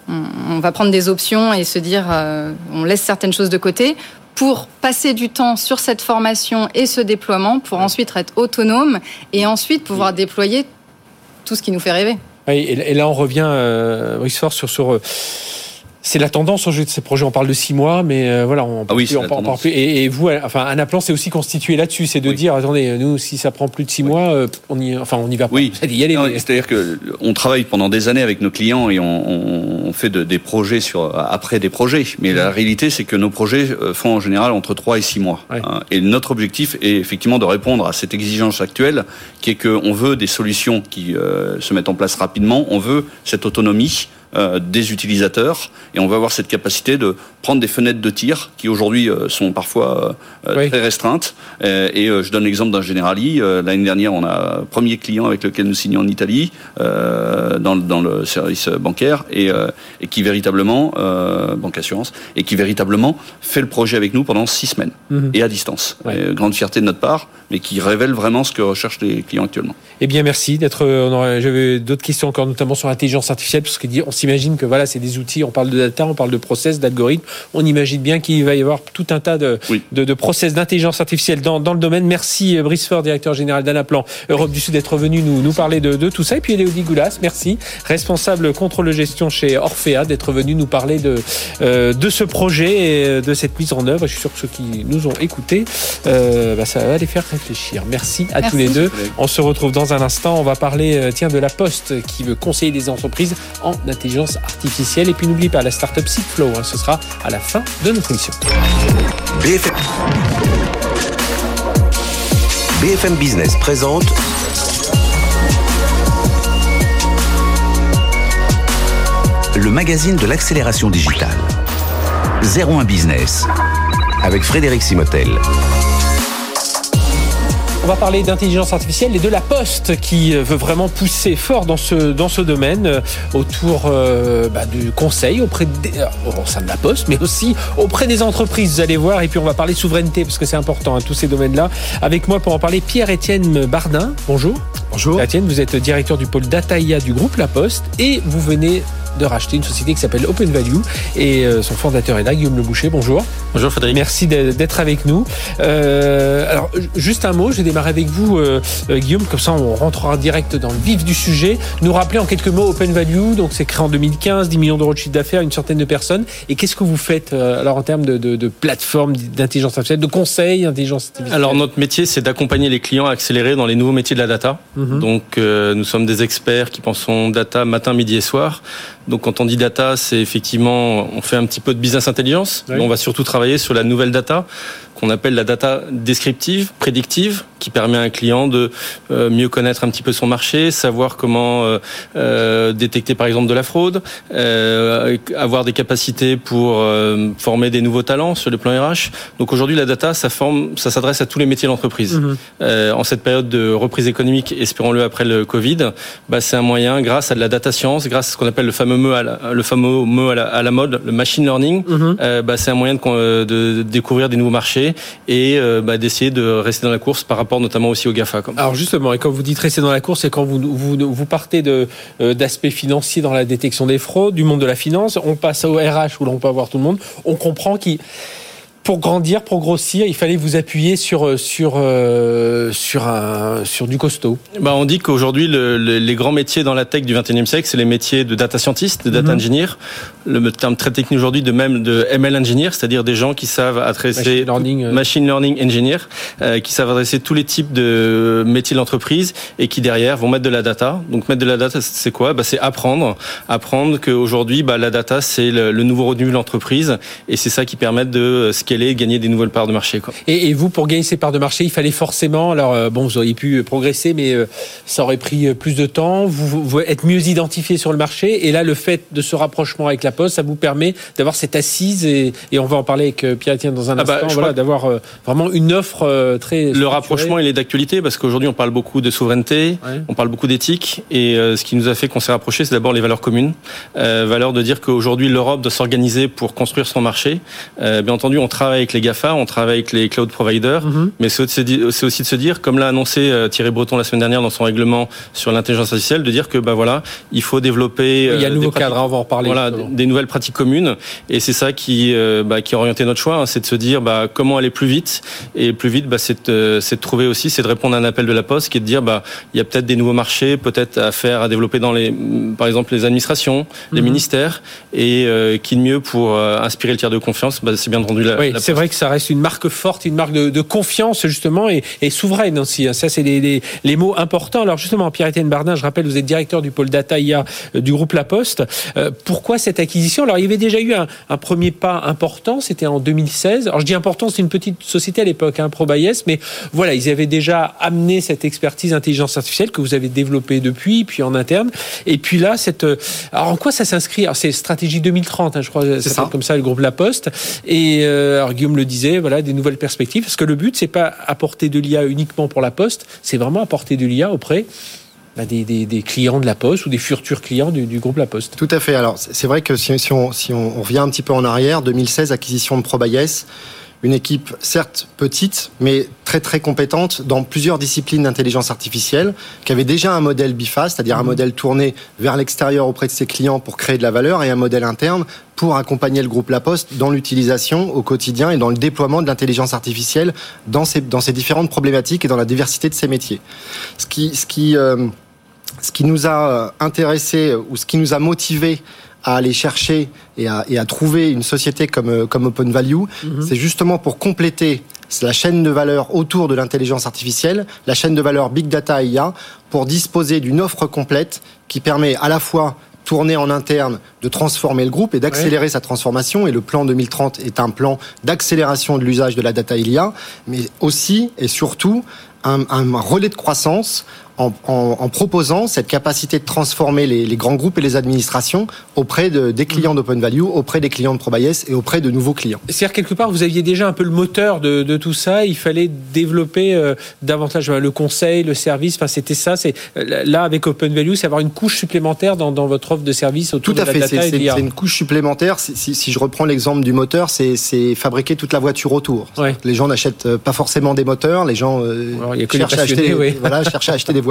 S5: on va prendre des options et se dire, on laisse certaines choses de côté pour passer du temps sur cette formation et ce déploiement pour ensuite être autonome et ensuite pouvoir déployer tout ce qui nous fait rêver.
S1: et là on revient, euh, sur, sur euh, c'est la tendance au jeu de ces projets. On parle de six mois, mais euh, voilà, on,
S4: ah oui,
S1: plus, on, parle plus. Et, vous, enfin, un appelant, c'est aussi constitué là-dessus, c'est de dire, attendez, nous, si ça prend plus de six mois, euh, on y, enfin, on y va. Pas.
S4: Oui. C'est-à-dire que on travaille pendant des années avec nos clients et on, on fait de, des projets sur après des projets. Mais la réalité, c'est que nos projets euh, font en général entre trois et six mois. Hein. Et notre objectif est effectivement de répondre à cette exigence actuelle, qui est qu'on veut des solutions qui se mettent en place rapidement. On veut cette autonomie. Euh, des utilisateurs et on va avoir cette capacité de prendre des fenêtres de tir qui aujourd'hui euh, sont parfois euh, très restreintes. et je donne l'exemple d'un Generali. L'année dernière, on a un premier client avec lequel nous signons en Italie dans, dans, le service bancaire et, et qui véritablement banque assurance et qui véritablement fait le projet avec nous pendant six semaines mhm. et à distance. grande fierté de notre part, mais qui révèle vraiment ce que recherchent les clients actuellement.
S1: Eh bien, merci d'être. J'avais d'autres questions encore, notamment sur l'intelligence artificielle, parce qu'on s'imagine que voilà, c'est des outils. On parle de data, on parle de process, d'algorithmes. On imagine bien qu'il va y avoir tout un tas de, de, process d'intelligence artificielle dans, dans, le domaine. Merci euh, Brice Ford, directeur général d'Anaplan Europe du Sud, d'être venu nous, nous parler de, de, tout ça. Et puis Elodie Goulas, merci, responsable contrôle de gestion chez Orphea, d'être venu nous parler de, euh, de ce projet et euh, de cette mise en œuvre. Je suis sûr que ceux qui nous ont écoutés, bah, ça va les faire réfléchir. Merci à tous les deux. On se retrouve dans un instant. On va parler tiens, de la Poste qui veut conseiller des entreprises en intelligence artificielle. Et puis n'oublie pas la startup Seedflow. Hein, ce sera à la fin de notre émission.
S2: BFM, BFM Business présente le magazine de l'accélération digitale. 01 Business avec Frédéric Simotel.
S1: On va parler d'intelligence artificielle et de la Poste qui veut vraiment pousser fort dans ce, dans ce domaine euh, autour euh, bah, du conseil auprès des, euh, au sein de la Poste, mais aussi auprès des entreprises. Vous allez voir. Et puis on va parler souveraineté parce que c'est important, hein, tous ces domaines-là. Avec moi pour en parler, Pierre-Étienne Bardin. Bonjour.
S6: Bonjour.
S1: Pierre-Étienne, vous êtes directeur du pôle Data IA du groupe La Poste et vous venez de racheter une société qui s'appelle Open Value et euh, son fondateur est là, Guillaume Le Boucher. Bonjour.
S6: Bonjour Frédéric.
S1: Merci d'être avec nous. Euh, alors juste un mot, je vais démarrer avec vous euh, Guillaume, comme ça on rentrera direct dans le vif du sujet. Nous rappeler en quelques mots Open Value, donc c'est créé en 2015, 10 millions d'euros de chiffre d'affaires, une centaine de personnes. Et qu'est-ce que vous faites alors en termes de, de, plateforme d'intelligence artificielle, de conseils d'intelligence artificielle?
S6: Alors notre métier c'est d'accompagner les clients à accélérer dans les nouveaux métiers de la data. Mhm. Donc nous sommes des experts qui pensons data matin, midi et soir. Donc quand on dit data, c'est effectivement, on fait un petit peu de business intelligence. On va surtout travailler sur la nouvelle data qu'on appelle la data descriptive, prédictive, qui permet à un client de euh, mieux connaître un petit peu son marché, savoir comment euh, euh, détecter par exemple de la fraude, avoir des capacités pour former des nouveaux talents sur le plan RH. Donc aujourd'hui, la data, ça forme, ça s'adresse à tous les métiers de l'entreprise. Mhm. en cette période de reprise économique, espérons-le après le Covid, bah, c'est un moyen, grâce à de la data science, grâce à ce qu'on appelle le fameux mot à la, le fameux mot à la, mode, le machine learning, mhm. bah, c'est un moyen de, de, découvrir des nouveaux marchés et bah, d'essayer de rester dans la course par rapport notamment aussi au GAFA.
S1: Alors justement, et quand vous dites rester dans la course, c'est quand vous, vous, vous partez euh, d'aspects financiers dans la détection des fraudes, du monde de la finance, on passe au RH où l'on peut avoir tout le monde, on comprend qu'il pour grandir, pour grossir, il fallait vous appuyer sur euh, sur euh, sur un sur du costaud.
S6: Bah on dit qu'aujourd'hui le, les grands métiers dans la tech du 21e siècle, c'est les métiers de data scientist, de data mhm. engineer, le terme très technique aujourd'hui de même de ML engineer, c'est-à-dire des gens qui savent adresser
S1: machine learning,
S6: euh. machine learning engineer, qui savent adresser tous les types de métiers de l'entreprise et qui derrière vont mettre de la data. Donc mettre de la data, c'est quoi? Bah, c'est apprendre, apprendre qu'aujourd'hui bah, la data c'est le, le nouveau revenu de l'entreprise et c'est ça qui permet de scaler, gagner des nouvelles parts de marché. Quoi.
S1: Et, et, vous, pour gagner ces parts de marché, il fallait forcément, alors euh, bon, vous auriez pu progresser, mais euh, ça aurait pris euh, plus de temps, vous, vous être mieux identifié sur le marché. Et là, le fait de ce rapprochement avec la Poste, ça vous permet d'avoir cette assise, et, et, on va en parler avec Pierre Etienne dans un ah bah, instant, voilà, d'avoir vraiment une offre très...
S6: Le rapprochement, il est d'actualité, parce qu'aujourd'hui, on parle beaucoup de souveraineté, on parle beaucoup d'éthique, et ce qui nous a fait qu'on s'est rapproché, c'est d'abord les valeurs communes. valeur de dire qu'aujourd'hui, l'Europe doit s'organiser pour construire son marché. bien entendu, on travaille avec les GAFA, on travaille avec les cloud providers, mhm. mais c'est aussi de se dire, comme l'a annoncé euh, Thierry Breton la semaine dernière dans son règlement sur l'intelligence artificielle, de dire que bah voilà, il faut développer.
S1: Il y a un euh, nouveau cadre, on va en reparler.
S6: Voilà, des nouvelles pratiques communes, et c'est ça qui euh, bah, qui a orienté notre choix, hein, c'est de se dire bah comment aller plus vite, et plus vite, bah, c'est de, de trouver aussi, c'est de répondre à un appel de la Poste, qui est de dire bah il y a peut-être des nouveaux marchés, peut-être à faire, à développer dans les, par exemple les administrations, les mhm. ministères, et qui de mieux pour inspirer le tiers de confiance, bah, c'est bien entendu la,
S1: oui, c'est vrai que ça reste une marque forte, une marque de, confiance justement et, souveraine aussi. Hein. Ça, c'est les, mots importants. Alors justement, Pierre-Étienne Bardin, je rappelle, vous êtes directeur du pôle data IA euh, du groupe La Poste. Euh, pourquoi cette acquisition? Alors, il y avait déjà eu un, premier pas important, c'était en 2016. Alors, je dis important, c'est une petite société à l'époque, hein, ProBayes, mais voilà, ils avaient déjà amené cette expertise intelligence artificielle que vous avez développée depuis, puis en interne. Et puis là, cette... Euh, alors, en quoi ça s'inscrit? Alors, c'est stratégie 2030, hein, je crois, c'est ça. comme ça le groupe La Poste. Et alors, Guillaume le disait, voilà, des nouvelles perspectives. Parce que le but, c'est pas apporter de l'IA uniquement pour la Poste, c'est vraiment apporter de l'IA auprès bah, des, clients de la Poste ou des futurs clients du, groupe La Poste.
S7: Tout à fait. Alors, c'est vrai que si, on, si on, revient un petit peu en arrière, 2016, acquisition de ProBayes, une équipe certes petite, mais très très compétente dans plusieurs disciplines d'intelligence artificielle, qui avait déjà un modèle BIFA, c'est-à-dire un mhm. modèle tourné vers l'extérieur auprès de ses clients pour créer de la valeur, et un modèle interne pour accompagner le groupe La Poste dans l'utilisation au quotidien et dans le déploiement de l'intelligence artificielle dans ces, dans ces différentes problématiques et dans la diversité de ces métiers. Ce qui, ce qui, euh, ce qui nous a intéressé ou ce qui nous a motivé à aller chercher et à, et à trouver une société comme, euh, comme Open Value, mhm. c'est justement pour compléter la chaîne de valeur autour de l'intelligence artificielle, la chaîne de valeur Big Data IA, pour disposer d'une offre complète qui permet à la fois tourner en interne, de transformer le groupe et d'accélérer sa transformation. Et le plan 2030 est un plan d'accélération de l'usage de la data IA, mais aussi et surtout un, un relais de croissance en, proposant cette capacité de transformer les, grands groupes et les administrations auprès de, des clients d'Open Value, auprès des clients de ProBayes et auprès de nouveaux clients.
S1: C'est-à-dire quelque part, vous aviez déjà un peu le moteur de, tout ça. Il fallait développer euh, davantage le conseil, le service. Enfin, c'était ça. C'est euh, là avec Open Value, c'est avoir une couche supplémentaire dans, votre offre de service
S7: autour tout à de la fait. C'est une couche supplémentaire. Si, je reprends l'exemple du moteur, c'est fabriquer toute la voiture autour. Les gens n'achètent euh, pas forcément des moteurs. Les gens cherchent, à acheter, voilà, cherchent à acheter des voitures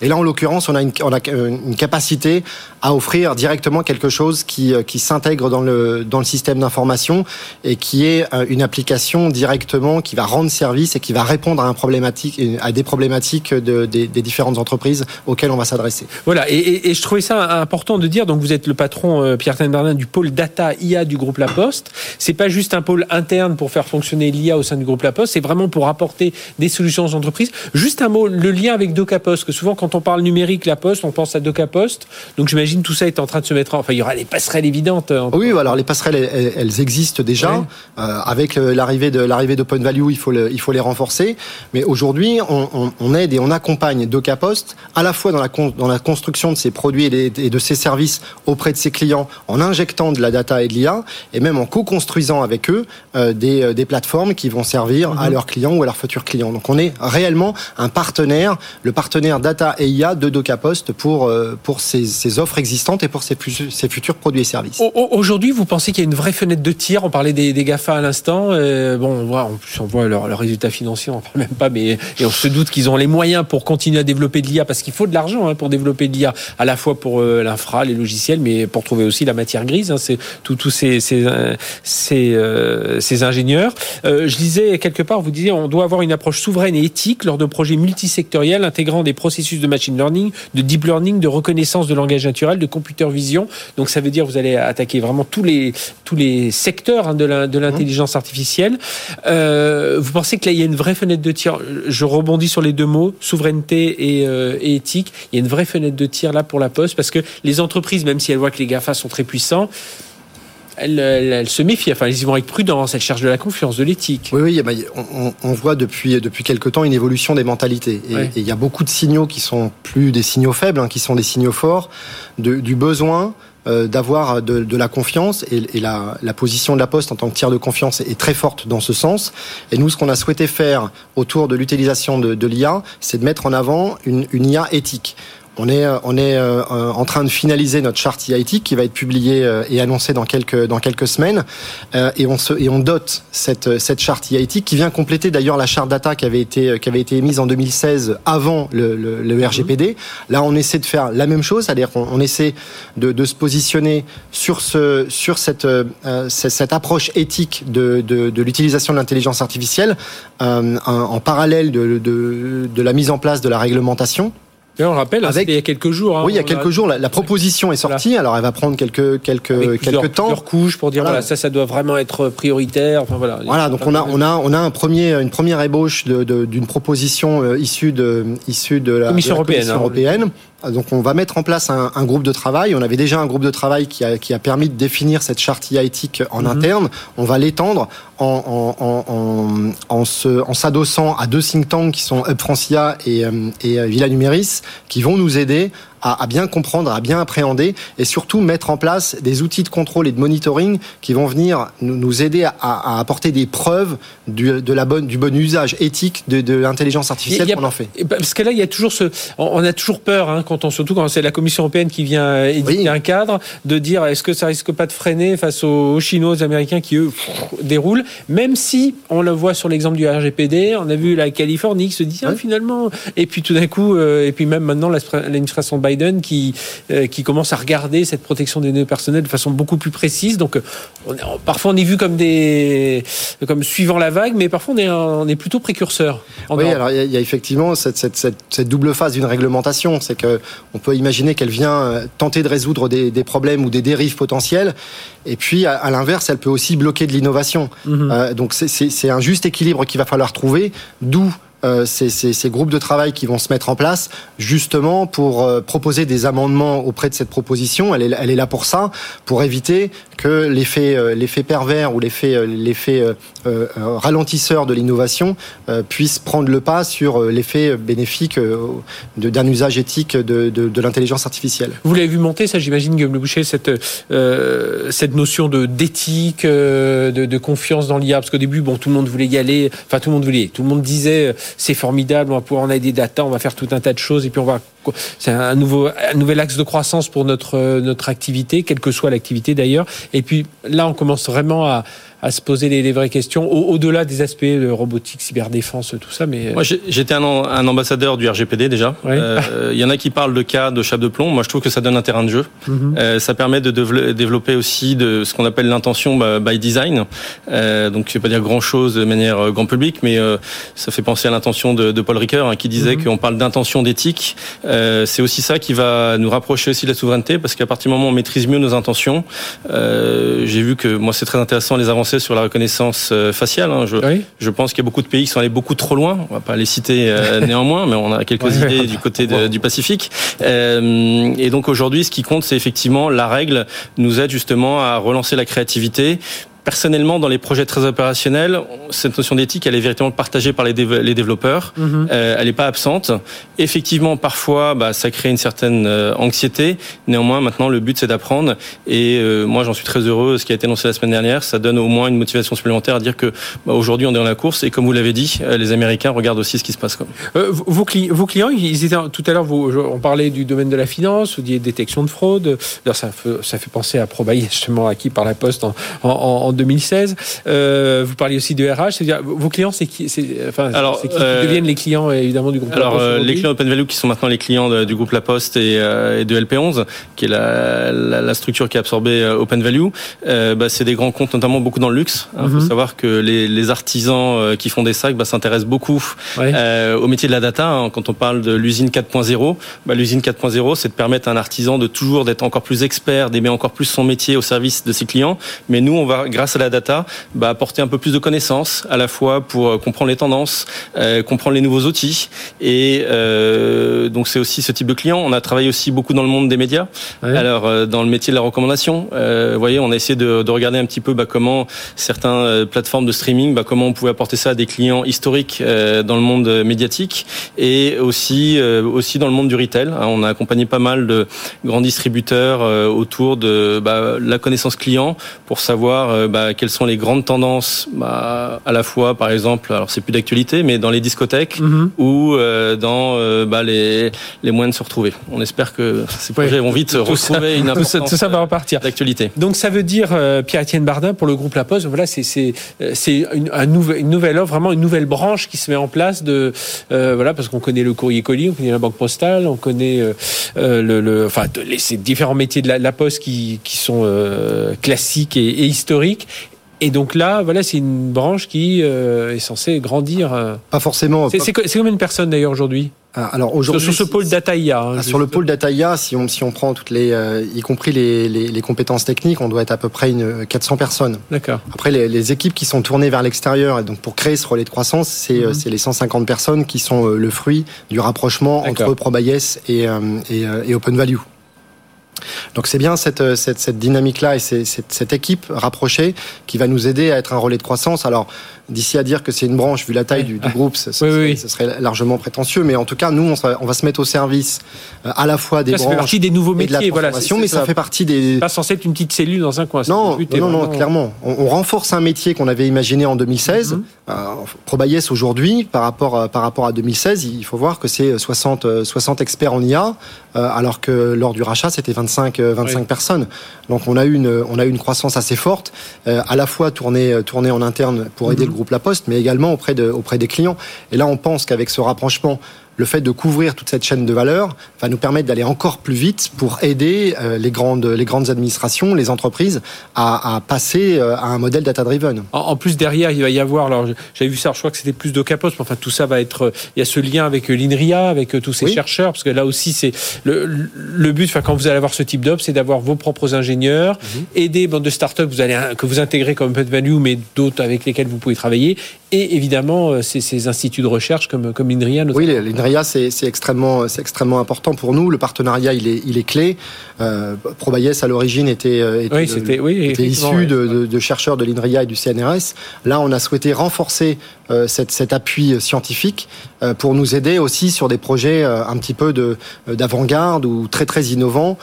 S7: et là, en l'occurrence, on a une, on a une capacité à offrir directement quelque chose qui, euh, qui s'intègre dans le, dans le système d'information et qui est euh, une application directement qui va rendre service et qui va répondre à, un problématique, à des problématiques de, des, des différentes entreprises auxquelles on va s'adresser.
S1: Voilà, et, et, je trouvais ça important de dire, donc vous êtes le patron, euh, Pierre Bardin, du pôle data IA du groupe La Poste. C'est pas juste un pôle interne pour faire fonctionner l'IA au sein du groupe La Poste, c'est vraiment pour apporter des solutions aux entreprises. Juste un mot, le lien avec DocaPost, que souvent quand on parle numérique, La Poste, on pense à DocaPost. Donc j'imagine tout ça est en train de se mettre en... Enfin, il y aura les passerelles évidentes.
S7: Hein. Oui, alors les passerelles, elles, existent déjà. Euh, avec l'arrivée de l'arrivée d'Open Value, il faut, il faut les renforcer. Mais aujourd'hui, on, aide et on accompagne DocaPost à la fois dans la, dans la construction de ses produits et, de ses services auprès de ses clients, en injectant de la data et de l'IA, et même en co-construisant avec eux euh, des, des, plateformes qui vont servir à mhm. leurs clients ou à leurs futurs clients. Donc on est réellement un partenaire, le partenaire data et IA de DocaPost pour, pour ses, offres existantes et pour ses, futurs produits et services.
S1: Aujourd'hui, vous pensez qu'il y a une vraie fenêtre de tir? On parlait des, GAFA à l'instant. bon, on voit, leurs leur résultats financiers, on ne parle même pas, mais on se doute qu'ils ont les moyens pour continuer à développer de l'IA parce qu'il faut de l'argent hein, pour développer de l'IA, à la fois pour l'infra, les logiciels, mais pour trouver aussi la matière grise. Hein, c'est tous ces, ces ingénieurs. je disais quelque part, vous disiez, on doit avoir une approche souveraine et éthique lors de projets multisectoriels intégrant des processus de machine learning, de deep learning, de reconnaissance de langage naturel, de computer vision. Donc ça veut dire vous allez attaquer vraiment tous les tous les secteurs hein, de l'intelligence artificielle. Euh, vous pensez que là il y a une vraie fenêtre de tir? Je rebondis sur les deux mots souveraineté et, euh, et éthique. Il y a une vraie fenêtre de tir là pour la Poste parce que les entreprises, même si elles voient que les Gafa sont très puissants, elle, se méfie. Enfin, ils y vont avec prudence. Elle cherche de la confiance, de l'éthique.
S7: Oui, oui. On, voit depuis depuis quelque temps une évolution des mentalités. Et, il y a beaucoup de signaux qui sont plus des signaux faibles, hein, qui sont des signaux forts du besoin euh, d'avoir de, la confiance et, la, position de la Poste en tant que tiers de confiance est, très forte dans ce sens. Et nous, ce qu'on a souhaité faire autour de l'utilisation de, l'IA, c'est de mettre en avant une, une IA éthique. On est, euh, on est euh, en train de finaliser notre charte IIT qui va être publiée euh, et annoncée dans quelques, dans quelques semaines. Et on, se, et on dote cette, cette charte IIT qui vient compléter d'ailleurs la charte data qui avait été, qui avait été émise en 2016 avant le, le, le RGPD. Là, on essaie de faire la même chose, c'est-à-dire qu'on on essaie de, de, se positionner sur, ce, sur cette, cette approche éthique de, de, de l'utilisation de l'intelligence artificielle en, en, parallèle de, de, de la mise en place de la réglementation
S1: on le rappelle, hein, Avec... il y a quelques jours.
S7: Hein, oui, il y a quelques jours, la, proposition est sortie. Alors, elle va prendre quelques quelques quelques temps.
S1: Plusieurs couches pour dire voilà. ça, ça doit vraiment être prioritaire. Enfin voilà.
S7: Voilà, donc on a on a on a un premier une première ébauche d'une de, proposition euh, issue de issue de la
S1: Commission, européenne,
S7: hein, européenne. Donc on va mettre en place un, un, groupe de travail. On avait déjà un groupe de travail qui a, qui a permis de définir cette charte IA éthique en mhm. interne. On va l'étendre en, en, en, en s'adossant à deux think tanks qui sont Hub Francia et, euh, et euh, Villa Numéris, qui vont nous aider à, bien comprendre, à bien appréhender et surtout mettre en place des outils de contrôle et de monitoring qui vont venir nous, aider à, apporter des preuves du, de la bonne, du bon usage éthique de, l'intelligence artificielle qu'on en fait.
S1: Parce que là, il y a toujours ce, on a toujours peur, hein, quand on, surtout quand c'est la Commission européenne qui vient éditer un cadre, de dire est-ce que ça risque pas de freiner face aux, Chinois, aux Américains qui eux déroulent, même si on le voit sur l'exemple du RGPD, on a vu la Californie qui se dit ah, finalement, et puis tout d'un coup, euh, et puis même maintenant l'administration de Biden qui, euh, qui commence à regarder cette protection des données personnelles de façon beaucoup plus précise. Donc, on, parfois, on est vu comme des, comme suivant la vague, mais parfois, on est, on est plutôt précurseur.
S7: Oui, alors il y, a effectivement cette, cette, cette, double phase d'une réglementation. C'est que on peut imaginer qu'elle vient euh, tenter de résoudre des, des, problèmes ou des dérives potentielles. Et puis, à, l'inverse, elle peut aussi bloquer de l'innovation. Euh, donc, c'est un juste équilibre qu'il va falloir trouver, d'où euh, ces, ces, groupes de travail qui vont se mettre en place justement pour euh, proposer des amendements auprès de cette proposition. Elle est, elle est là pour ça, pour éviter que l'effet euh, l'effet pervers ou l'effet l'effet ralentisseur de l'innovation puisse prendre le pas sur l'effet bénéfique d'un usage éthique de, de, de l'intelligence artificielle.
S1: Vous l'avez vu monter, ça j'imagine, Guillaume Le Boucher, cette, cette notion de d'éthique, de, de, confiance dans l'IA, parce qu'au début, bon, tout le monde voulait y aller, enfin tout le monde voulait, tout le monde disait c'est formidable, on va pouvoir en aider des data, on va faire tout un tas de choses et puis on va c'est un nouveau un nouvel axe de croissance pour notre notre activité, quelle que soit l'activité d'ailleurs. Et puis là, on commence vraiment à à se poser les, vraies questions, au-delà des aspects de robotique, cyberdéfense, tout ça. Mais
S6: moi, j'étais un, un, ambassadeur du RGPD déjà. Euh, il y en a qui parlent de cas de chape de plomb. Moi, je trouve que ça donne un terrain de jeu. Mhm. euh, ça permet de développer aussi de ce qu'on appelle l'intention by design. Euh, donc, je vais pas dire grand chose de manière euh, grand public, mais euh, ça fait penser à l'intention de, de, Paul Ricoeur hein, qui disait mhm. qu'on parle d'intention d'éthique. Euh, c'est aussi ça qui va nous rapprocher aussi de la souveraineté, parce qu'à partir du moment où on maîtrise mieux nos intentions, j'ai vu que moi, c'est très intéressant les avancées sur la reconnaissance euh, faciale. Hein. Je, je, pense qu'il y a beaucoup de pays qui sont allés beaucoup trop loin. On va pas les citer euh, néanmoins, mais on a quelques idées du côté du Pacifique. Euh, et donc aujourd'hui, ce qui compte, c'est effectivement la règle nous aide justement à relancer la créativité personnellement, dans les projets très opérationnels, cette notion d'éthique, elle est véritablement partagée par les, développeurs. Mhm. Euh, elle n'est pas absente. Effectivement, parfois, bah, ça crée une certaine euh, anxiété. Néanmoins, maintenant, le but, c'est d'apprendre. Et euh, moi, j'en suis très heureux. Ce qui a été annoncé la semaine dernière, ça donne au moins une motivation supplémentaire à dire que bah, aujourd'hui, on est dans la course. Et comme vous l'avez dit, les Américains regardent aussi ce qui se passe. Quoi.
S1: vos, clients, ils étaient tout à l'heure, on parlait du domaine de la finance, vous disiez détection de fraude. ça fait, ça fait penser à Probaille, justement, acquis par la Poste en, en 2016. Euh, vous parliez aussi de RH, c'est-à-dire vos clients, c'est qui, enfin, alors, qui, euh, deviennent les clients évidemment du groupe
S6: alors,
S1: La Poste
S6: euh, les clients Open Value qui sont maintenant les clients du groupe La Poste et, et de LP11, qui est la, la, la, structure qui a absorbé Open Value, bah, c'est des grands comptes, notamment beaucoup dans le luxe. Il faut mhm. savoir que les, les artisans qui font des sacs bah, s'intéressent beaucoup au métier de la data. Hein. Quand on parle de l'usine 4.0, bah, l'usine 4.0, c'est de permettre à un artisan de toujours d'être encore plus expert, d'aimer encore plus son métier au service de ses clients. Mais nous, on va, grâce à la data, bah, apporter un peu plus de connaissances, à la fois pour euh, comprendre les tendances, euh, comprendre les nouveaux outils. Et euh, donc c'est aussi ce type de client. On a travaillé aussi beaucoup dans le monde des médias. Alors euh, dans le métier de la recommandation, euh, vous voyez, on a essayé de, de regarder un petit peu bah, comment certaines plateformes de streaming, bah, comment on pouvait apporter ça à des clients historiques dans le monde médiatique et aussi aussi dans le monde du retail. Hein, on a accompagné pas mal de grands distributeurs autour de bah, la connaissance client pour savoir bah, quelles sont les grandes tendances, bah, à la fois, par exemple, alors c'est plus d'actualité, mais dans les discothèques mhm. ou euh, dans euh, bah, les, les moyens de se retrouver. On espère que ces projets vont vite retrouver une importance
S1: tout ça, va repartir.
S6: d'actualité.
S1: Donc ça veut dire, euh, Pierre-Étienne Bardin, pour le groupe La Poste, voilà, c'est c'est une, un nouvel, une nouvelle offre, vraiment une nouvelle branche qui se met en place de voilà parce qu'on connaît le courrier colis, on connaît la banque postale, on connaît le, le, enfin les, ces différents métiers de la, la Poste qui, qui sont classiques et, et historiques et donc là, voilà, c'est une branche qui euh, est censée grandir. Euh.
S7: Pas forcément.
S1: C'est combien de personnes d'ailleurs aujourd'hui?
S7: Ah, alors aujourd'hui,
S1: sur, ce pôle Dataïa. Hein,
S7: ah, sur le pôle Dataïa, si on si on prend toutes les, euh, y compris les, les, les, compétences techniques, on doit être à peu près une 400 personnes.
S1: D'accord.
S7: Après les, les, équipes qui sont tournées vers l'extérieur et donc pour créer ce relais de croissance, c'est mhm. c'est les 150 personnes qui sont le fruit du rapprochement entre ProBayes et, et, et Open Value. Donc c'est bien cette, cette, cette dynamique-là et cette, cette, équipe rapprochée qui va nous aider à être un relais de croissance. Alors d'ici à dire que c'est une branche, vu la taille du, groupe, ce, serait, largement prétentieux. Mais en tout cas, nous, on, on va se mettre au service euh, à la fois des ça, branches
S1: fait partie des nouveaux métiers,
S7: voilà, mais ça, fait partie des.
S1: Pas censé être une petite cellule dans un coin.
S7: Non, non, non, clairement. On, renforce un métier qu'on avait imaginé en 2016. Mm aujourd'hui, par rapport par rapport à 2016, il faut voir que c'est 60 60 experts en IA, euh, alors que lors du rachat, c'était 25 25 personnes. Donc on a eu une on a eu une croissance assez forte, à la fois tournée tournée en interne pour aider mhm. le La Poste, mais également auprès, auprès des clients. Et là, on pense qu'avec ce rapprochement le fait de couvrir toute cette chaîne de valeur va nous permettre d'aller encore plus vite pour aider euh, les grandes, les grandes administrations, les entreprises à, à passer euh, à un modèle data-driven.
S1: En, plus, derrière, il va y avoir, alors j'avais vu ça, je crois que c'était plus de capos, mais enfin tout ça va être, il y a ce lien avec l'INRIA, avec tous ces chercheurs, parce que là aussi, c'est le, le, but, enfin, quand vous allez avoir ce type d'offre, c'est d'avoir vos propres ingénieurs, mhm. aider bandes de startups vous allez, que vous intégrez comme Pet Value, mais d'autres avec lesquels vous pouvez travailler, et évidemment, euh, ces, ces instituts de recherche comme, comme l'INRIA.
S7: Oui, l'INRIA, c'est extrêmement, extrêmement important pour nous. Le partenariat, il est, il est clé. Euh, Probayes, à l'origine, était, euh, était, oui, était issu de, de, de, chercheurs de l'INRIA et du CNRS. Là, on a souhaité renforcer euh, cet, cet, appui scientifique pour nous aider aussi sur des projets un petit peu d'avant-garde ou très, très innovants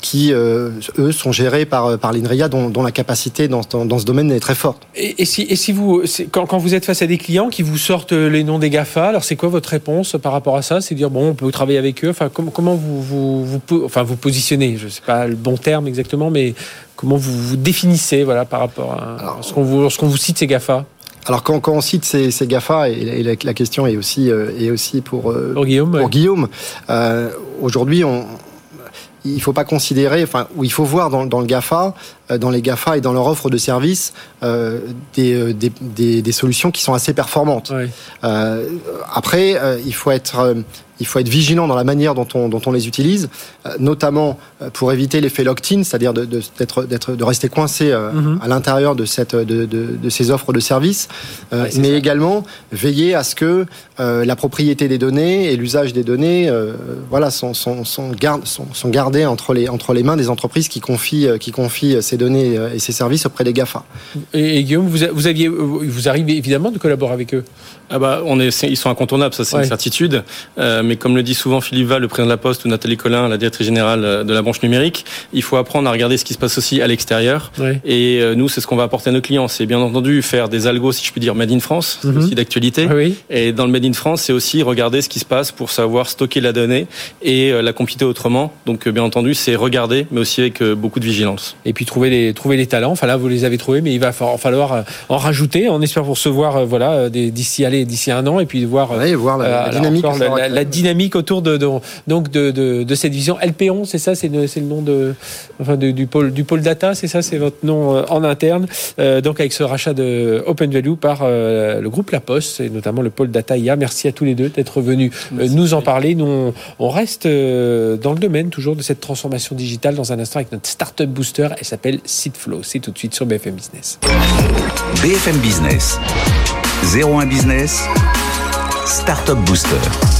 S7: qui, eux, sont gérés par, par l'INRIA, dont, dont, la capacité dans, dans, ce domaine est très forte.
S1: Et, et si, et si vous, quand, quand vous êtes face à des clients qui vous sortent les noms des GAFA, alors c'est quoi votre réponse par rapport à ça? C'est dire, bon, on peut travailler avec eux. Enfin, comment, comment vous, vous, vous, enfin, vous positionnez? Je ne sais pas le bon terme exactement, mais comment vous vous définissez voilà, par rapport à ce qu'on vous, vous cite ces GAFA?
S7: Alors quand, quand, on cite ces, ces GAFA, et la, question est aussi, euh, est aussi pour, euh,
S1: pour Guillaume,
S7: pour Guillaume. Euh, aujourd'hui on, il faut pas considérer, enfin, ou il faut voir dans, dans, le GAFA, dans les GAFA et dans leur offre de services, euh, des, des, des, des, solutions qui sont assez performantes. Euh, après, il faut être il faut être vigilant dans la manière dont on, dont on les utilise, notamment pour éviter l'effet locked-in, c'est-à-dire de, de, d'être, de rester coincé mhm. à l'intérieur de, cette, de, de, ces offres de services, mais également veiller à ce que la propriété des données et l'usage des données voilà, sont, sont, sont, sont, sont gardés entre les, entre les mains des entreprises qui confient, qui confient ces données et ces services auprès des GAFA.
S1: Et, Guillaume, vous, vous, aviez, vous arrivez évidemment de collaborer avec eux?
S6: Ah bah, on est, ils sont incontournables, ça c'est une certitude. Euh, mais comme le dit souvent Philippe Val, le président de la Poste, ou Nathalie Collin, la directrice générale euh, de la branche numérique, il faut apprendre à regarder ce qui se passe aussi à l'extérieur. Et euh, nous, c'est ce qu'on va apporter à nos clients. C'est bien entendu faire des algos, si je puis dire, made in France, c'est mhm. aussi d'actualité. Ah et dans le made in France, c'est aussi regarder ce qui se passe pour savoir stocker la donnée et la compléter autrement. Donc, bien entendu, c'est regarder, mais aussi avec beaucoup de vigilance.
S1: Et puis trouver les trouver les talents. Enfin là, vous les avez trouvés, mais il va falloir en rajouter. On espère vous recevoir, voilà, d'ici aller d'ici un an, et puis de voir,
S7: voir la, euh, dynamique,
S1: la, dynamique autour de, donc de, de, cette vision. LPON, c'est ça, c'est le, le, nom de, enfin du pôle du pôle data, c'est ça, c'est votre nom euh, en interne. Euh, donc avec ce rachat de Open Value par le groupe La Poste et notamment le pôle data IA. Merci à tous les deux d'être venus nous en parler. Nous on, reste dans le domaine toujours de cette transformation digitale dans un instant avec notre startup booster. Elle s'appelle Seedflow. C'est tout de suite sur BFM Business.
S2: BFM Business. 01 Business. Startup Booster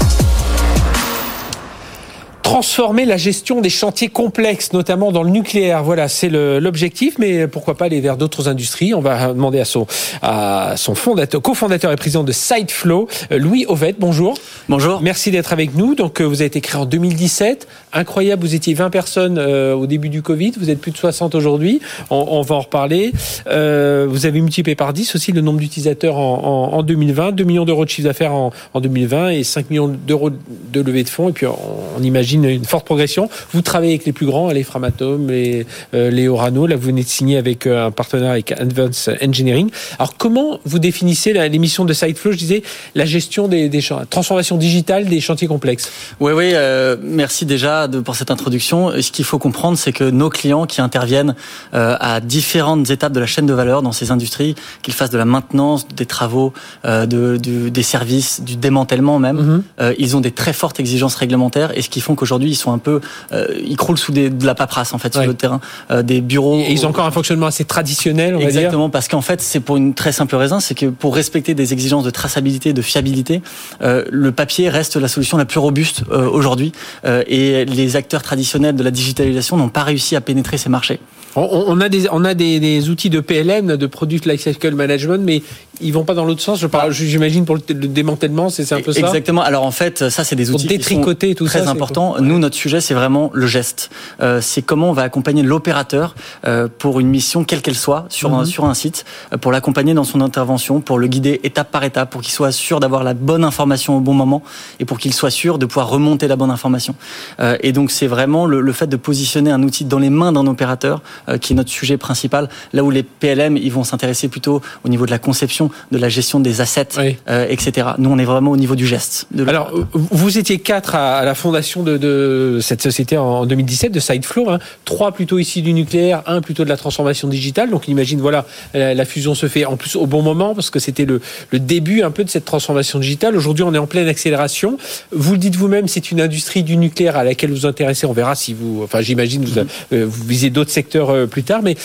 S1: transformer la gestion des chantiers complexes, notamment dans le nucléaire. Voilà, c'est l'objectif, mais pourquoi pas aller vers d'autres industries On va demander à son, à son fondateur, cofondateur et président de Sideflow, Louis Ovette. Bonjour.
S8: Bonjour.
S1: Merci d'être avec nous. Donc, euh, vous avez été créé en 2017. Incroyable, vous étiez 20 personnes euh, au début du Covid. Vous êtes plus de 60 aujourd'hui. On, va en reparler. Euh, vous avez multiplié par 10 aussi le nombre d'utilisateurs en, en, 2020. 2 millions d'euros de chiffre d'affaires en, en 2020 et 5 millions d'euros de levée de fonds. Et puis, on imagine une, forte progression. Vous travaillez avec les plus grands, les Framatome, les, euh, les Orano. Là, vous venez de signer avec euh, un partenaire avec Advanced Engineering. Alors, comment vous définissez l'émission de Sideflow? Je disais la gestion des, des transformation digitale des chantiers complexes.
S8: Oui, oui. Euh, merci déjà de, pour cette introduction. Ce qu'il faut comprendre, c'est que nos clients qui interviennent à différentes étapes de la chaîne de valeur dans ces industries, qu'ils fassent de la maintenance, des travaux, de, des services, du démantèlement même, mm-hmm. ils ont des très fortes exigences réglementaires et ce qui font qu'aujourd'hui aujourd'hui, ils sont un peu, euh, ils croulent sous des, de la paperasse en fait sur le terrain, euh, des bureaux.
S1: Et ils ont encore un fonctionnement assez traditionnel, on
S8: Exactement, parce qu'en fait, c'est pour une très simple raison, c'est que pour respecter des exigences de traçabilité, de fiabilité, euh, le papier reste la solution la plus robuste aujourd'hui, et les acteurs traditionnels de la digitalisation n'ont pas réussi à pénétrer ces marchés.
S1: On, a des on a des, des, outils de PLM, de Product Lifecycle Management, mais ils vont pas dans l'autre sens. Je parle, j'imagine pour le, démantèlement, c'est un peu ça.
S8: Exactement. Alors en fait, ça c'est des outils qui sont tout très importants. Nous, notre sujet, c'est vraiment le geste. Euh, c'est comment on va accompagner l'opérateur euh, pour une mission quelle qu'elle soit sur un, mhm. sur un site, euh, pour l'accompagner dans son intervention, pour le guider étape par étape, pour qu'il soit sûr d'avoir la bonne information au bon moment et pour qu'il soit sûr de pouvoir remonter la bonne information. Euh, et donc c'est vraiment le, le, fait de positionner un outil dans les mains d'un opérateur euh, qui est notre sujet principal. Là où les PLM, ils vont s'intéresser plutôt au niveau de la conception, de la gestion des assets, euh, etc. Nous, on est vraiment au niveau du geste.
S1: Alors, vous étiez quatre à la fondation de, de cette société en 2017, de Sideflow. Hein. Trois plutôt ici du nucléaire, un plutôt de la transformation digitale. Donc, imagine, voilà, la, fusion se fait en plus au bon moment parce que c'était le, le début un peu de cette transformation digitale. Aujourd'hui, on est en pleine accélération. Vous le dites vous-même, c'est une industrie du nucléaire à laquelle vous vous intéressez. On verra si vous, enfin, j'imagine, vous, euh, vous visez d'autres secteurs euh, plus tard, mais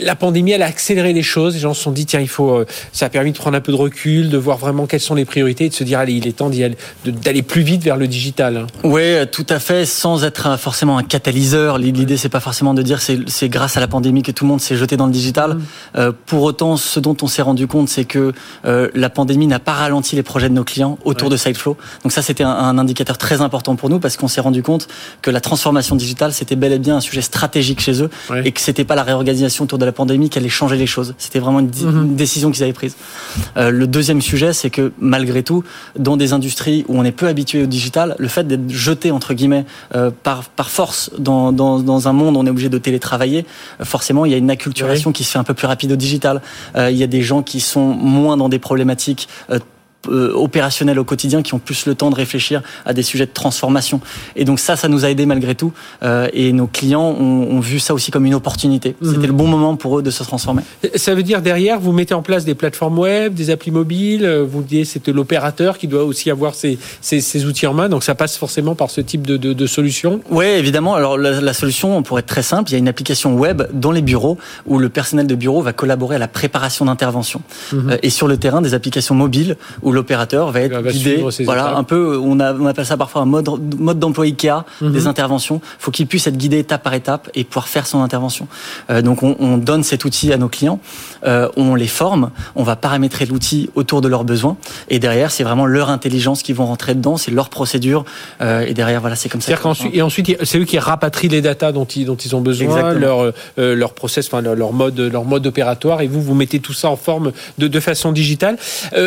S1: la pandémie, elle a accéléré les choses. Les gens se sont dit, tiens, il faut, ça a permis de prendre un peu de recul, de voir vraiment quelles sont les priorités et de se dire, allez, il est temps d'aller plus vite vers le digital. Hein.
S8: Oui, tout à fait, sans être forcément un catalyseur. L'idée, c'est pas forcément de dire c'est grâce à la pandémie que tout le monde s'est jeté dans le digital. Mm. Euh, pour autant, ce dont on s'est rendu compte, c'est que la pandémie n'a pas ralenti les projets de nos clients autour de Sideflow. Donc ça, c'était un, indicateur très important pour nous parce qu'on s'est rendu compte que la transformation digitale, c'était bel et bien un sujet stratégique chez eux et que c'était pas la réorganisation autour de la pandémie qui allait changer les choses. C'était vraiment une, mhm. décision qu'ils avaient prise. Euh, le deuxième sujet, c'est que malgré tout, dans des industries où on est peu habitué au digital, le fait d'être jeté entre guillemets euh, par par force dans, dans, dans un monde où on est obligé de télétravailler, euh, forcément il y a une acculturation qui se fait un peu plus rapide au digital. il y a des gens qui sont moins dans des problématiques opérationnels au quotidien qui ont plus le temps de réfléchir à des sujets de transformation. Et donc ça, ça nous a aidé malgré tout. et nos clients ont, vu ça aussi comme une opportunité. Mhm. C'était le bon moment pour eux de se transformer.
S1: Ça veut dire derrière, vous mettez en place des plateformes web, des applis mobiles. Vous disiez c'était l'opérateur qui doit aussi avoir ses, outils en main. Donc ça passe forcément par ce type de, de, de solution.
S8: Oui, évidemment. Alors la, la solution, on pourrait être très simple. Il y a une application web dans les bureaux où le personnel de bureau va collaborer à la préparation d'intervention. Euh, et sur le terrain, des applications mobiles où l'opérateur va être guidé. Voilà, un peu, on, a, on, appelle ça parfois un mode, mode d'emploi IKEA mhm. des interventions. Il faut qu'il puisse être guidé étape par étape et pouvoir faire son intervention. Euh, donc on, on, donne cet outil à nos clients, euh, on les forme, on va paramétrer l'outil autour de leurs besoins. Et derrière, c'est vraiment leur intelligence qui vont rentrer dedans, c'est leur procédure. Euh, et derrière, voilà, c'est comme ça.
S1: Qu'ensuite, et ensuite, c'est eux qui rapatrient les datas dont ils, dont ils ont besoin, leur, euh, leur process, enfin, leur, mode, leur mode opératoire. Et vous, vous mettez tout ça en forme de, de façon digitale.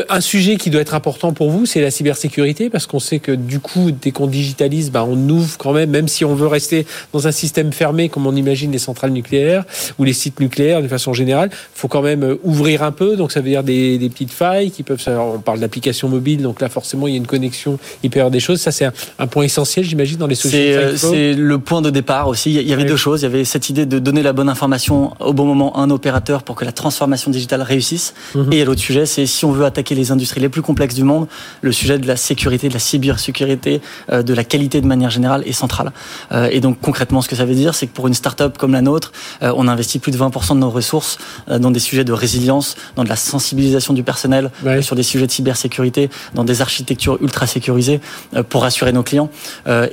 S1: Un sujet qui doit être important pour vous, c'est la cybersécurité, parce qu'on sait que du coup, dès qu'on digitalise, bah, on ouvre quand même, même si on veut rester dans un système fermé, comme on imagine les centrales nucléaires ou les sites nucléaires de façon générale, faut quand même ouvrir un peu. Donc ça veut dire des, des petites failles qui peuvent. On parle d'applications mobiles, donc là forcément il y a une connexion, il peut y avoir des choses. Ça c'est un, point essentiel, j'imagine, dans les solutions.
S8: C'est le point de départ aussi. Il y avait deux choses. Il y avait cette idée de donner la bonne information au bon moment à un opérateur pour que la transformation digitale réussisse. Mhm. Et l'autre sujet, c'est si on veut attaquer les industries les plus complexes du monde, le sujet de la sécurité, de la cybersécurité, euh, de la qualité de manière générale est central. Euh, et donc concrètement, ce que ça veut dire, c'est que pour une start-up comme la nôtre, euh, on investit plus de 20% de nos ressources dans des sujets de résilience, dans de la sensibilisation du personnel, sur des sujets de cybersécurité, dans des architectures ultra sécurisées pour rassurer nos clients.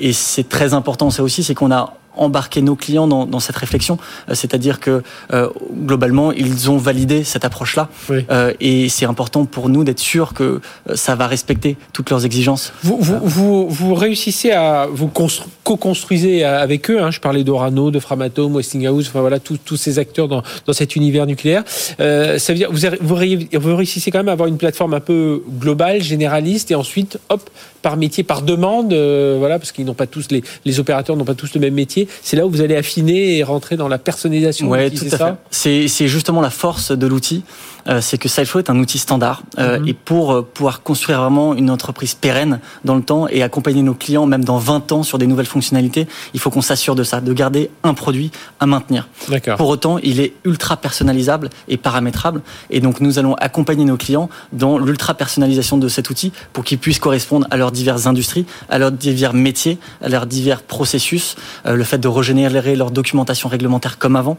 S8: Et c'est très important, ça aussi, c'est qu'on a embarquer nos clients dans, dans cette réflexion. Euh, c'est-à-dire que euh, globalement, ils ont validé cette approche-là. Euh, et c'est important pour nous d'être sûr que ça va respecter toutes leurs exigences.
S1: Vous, vous, vous, vous réussissez à vous co-construisez avec eux. Hein, je parlais d'Orano, de Framatome, Westinghouse, enfin voilà, tous ces acteurs dans, dans cet univers nucléaire. Euh, ça veut dire vous, vous, vous réussissez quand même à avoir une plateforme un peu globale, généraliste, et ensuite, hop, par métier, par demande, voilà, parce qu'ils n'ont pas tous les, les opérateurs n'ont pas tous le même métier c'est là où vous allez affiner et rentrer dans la personnalisation.
S8: Oui, tout à fait. C'est justement la force de l'outil. Euh, c'est que SideFlow est un outil standard euh, mhm. et pour euh, pouvoir construire vraiment une entreprise pérenne dans le temps et accompagner nos clients même dans 20 ans sur des nouvelles fonctionnalités, il faut qu'on s'assure de ça, de garder un produit à maintenir. Pour autant, il est ultra personnalisable et paramétrable et donc nous allons accompagner nos clients dans l'ultra personnalisation de cet outil pour qu'ils puissent correspondre à leurs diverses industries, à leurs divers métiers, à leurs divers processus, le fait de régénérer leur documentation réglementaire comme avant.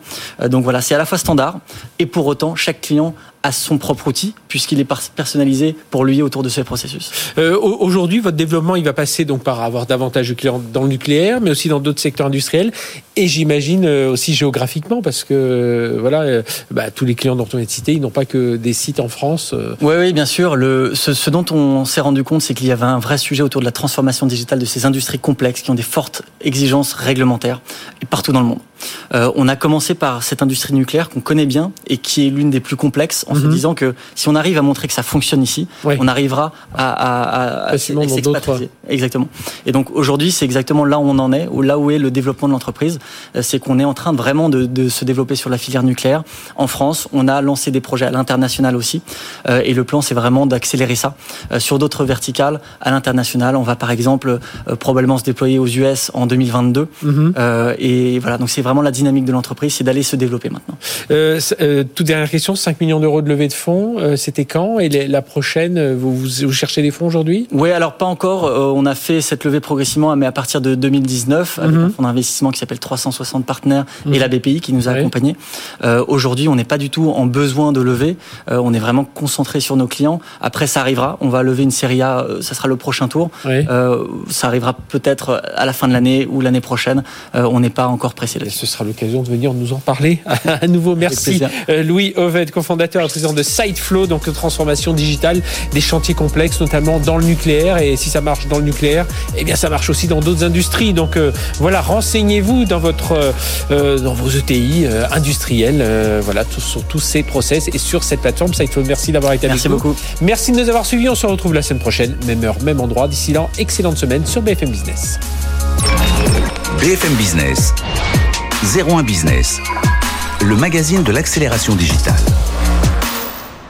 S8: donc voilà, c'est à la fois standard et pour autant chaque client à son propre outil, puisqu'il est personnalisé pour lui autour de ses processus.
S1: Euh, Aujourd'hui, votre développement, il va passer donc par avoir davantage de clients dans le nucléaire, mais aussi dans d'autres secteurs industriels, et j'imagine euh, aussi géographiquement, parce que euh, voilà, euh, bah, tous les clients dont on est cité, ils n'ont pas que des sites en France.
S8: Oui, oui, bien sûr. Le, ce, ce dont on s'est rendu compte, c'est qu'il y avait un vrai sujet autour de la transformation digitale de ces industries complexes qui ont des fortes exigences réglementaires et partout dans le monde. Euh, on a commencé par cette industrie nucléaire qu'on connaît bien et qui est l'une des plus complexes, en se mhm. disant que si on arrive à montrer que ça fonctionne ici, on arrivera à, à, à, s'expatrier. Exactement. Et donc aujourd'hui, c'est exactement là où on en est, ou là où est le développement de l'entreprise, euh, c'est qu'on est en train vraiment de, de, se développer sur la filière nucléaire. En France, on a lancé des projets à l'international aussi, euh, et le plan, c'est vraiment d'accélérer ça sur d'autres verticales à l'international. On va par exemple probablement se déployer aux US en 2022, mhm. et voilà. Donc c'est vraiment la dynamique de l'entreprise, c'est d'aller se développer maintenant.
S1: Euh, euh, toute dernière question, 5 millions d'euros de levée de fonds, euh, c'était quand Et la prochaine, euh, vous, vous, cherchez des fonds aujourd'hui?
S8: Oui, alors pas encore. on a fait cette levée progressivement, mais à partir de 2019, avec mhm. un fonds d'investissement qui s'appelle 360 Partenaires et mhm. la BPI qui nous a accompagnés. aujourd'hui, on n'est pas du tout en besoin de lever. on est vraiment concentré sur nos clients. Après, ça arrivera. On va lever une série A, ça sera le prochain tour. ça arrivera peut-être à la fin de l'année ou l'année prochaine. on n'est pas encore pressé là-dessus
S1: ce sera l'occasion de venir nous en parler. à nouveau, merci euh, Louis Oved, cofondateur et président de SiteFlow, donc transformation digitale des chantiers complexes, notamment dans le nucléaire. Et si ça marche dans le nucléaire, eh bien ça marche aussi dans d'autres industries. Donc euh, voilà, renseignez-vous dans votre euh, dans vos ETI industriels, voilà, sur tous ces process et sur cette plateforme SiteFlow. Merci d'avoir été
S8: avec
S1: nous.
S8: Merci beaucoup.
S1: Merci de nous avoir suivis. On se retrouve la semaine prochaine, même heure, même endroit. D'ici là, excellente semaine sur BFM Business.
S2: BFM Business. 01 Business, le magazine de l'accélération digitale.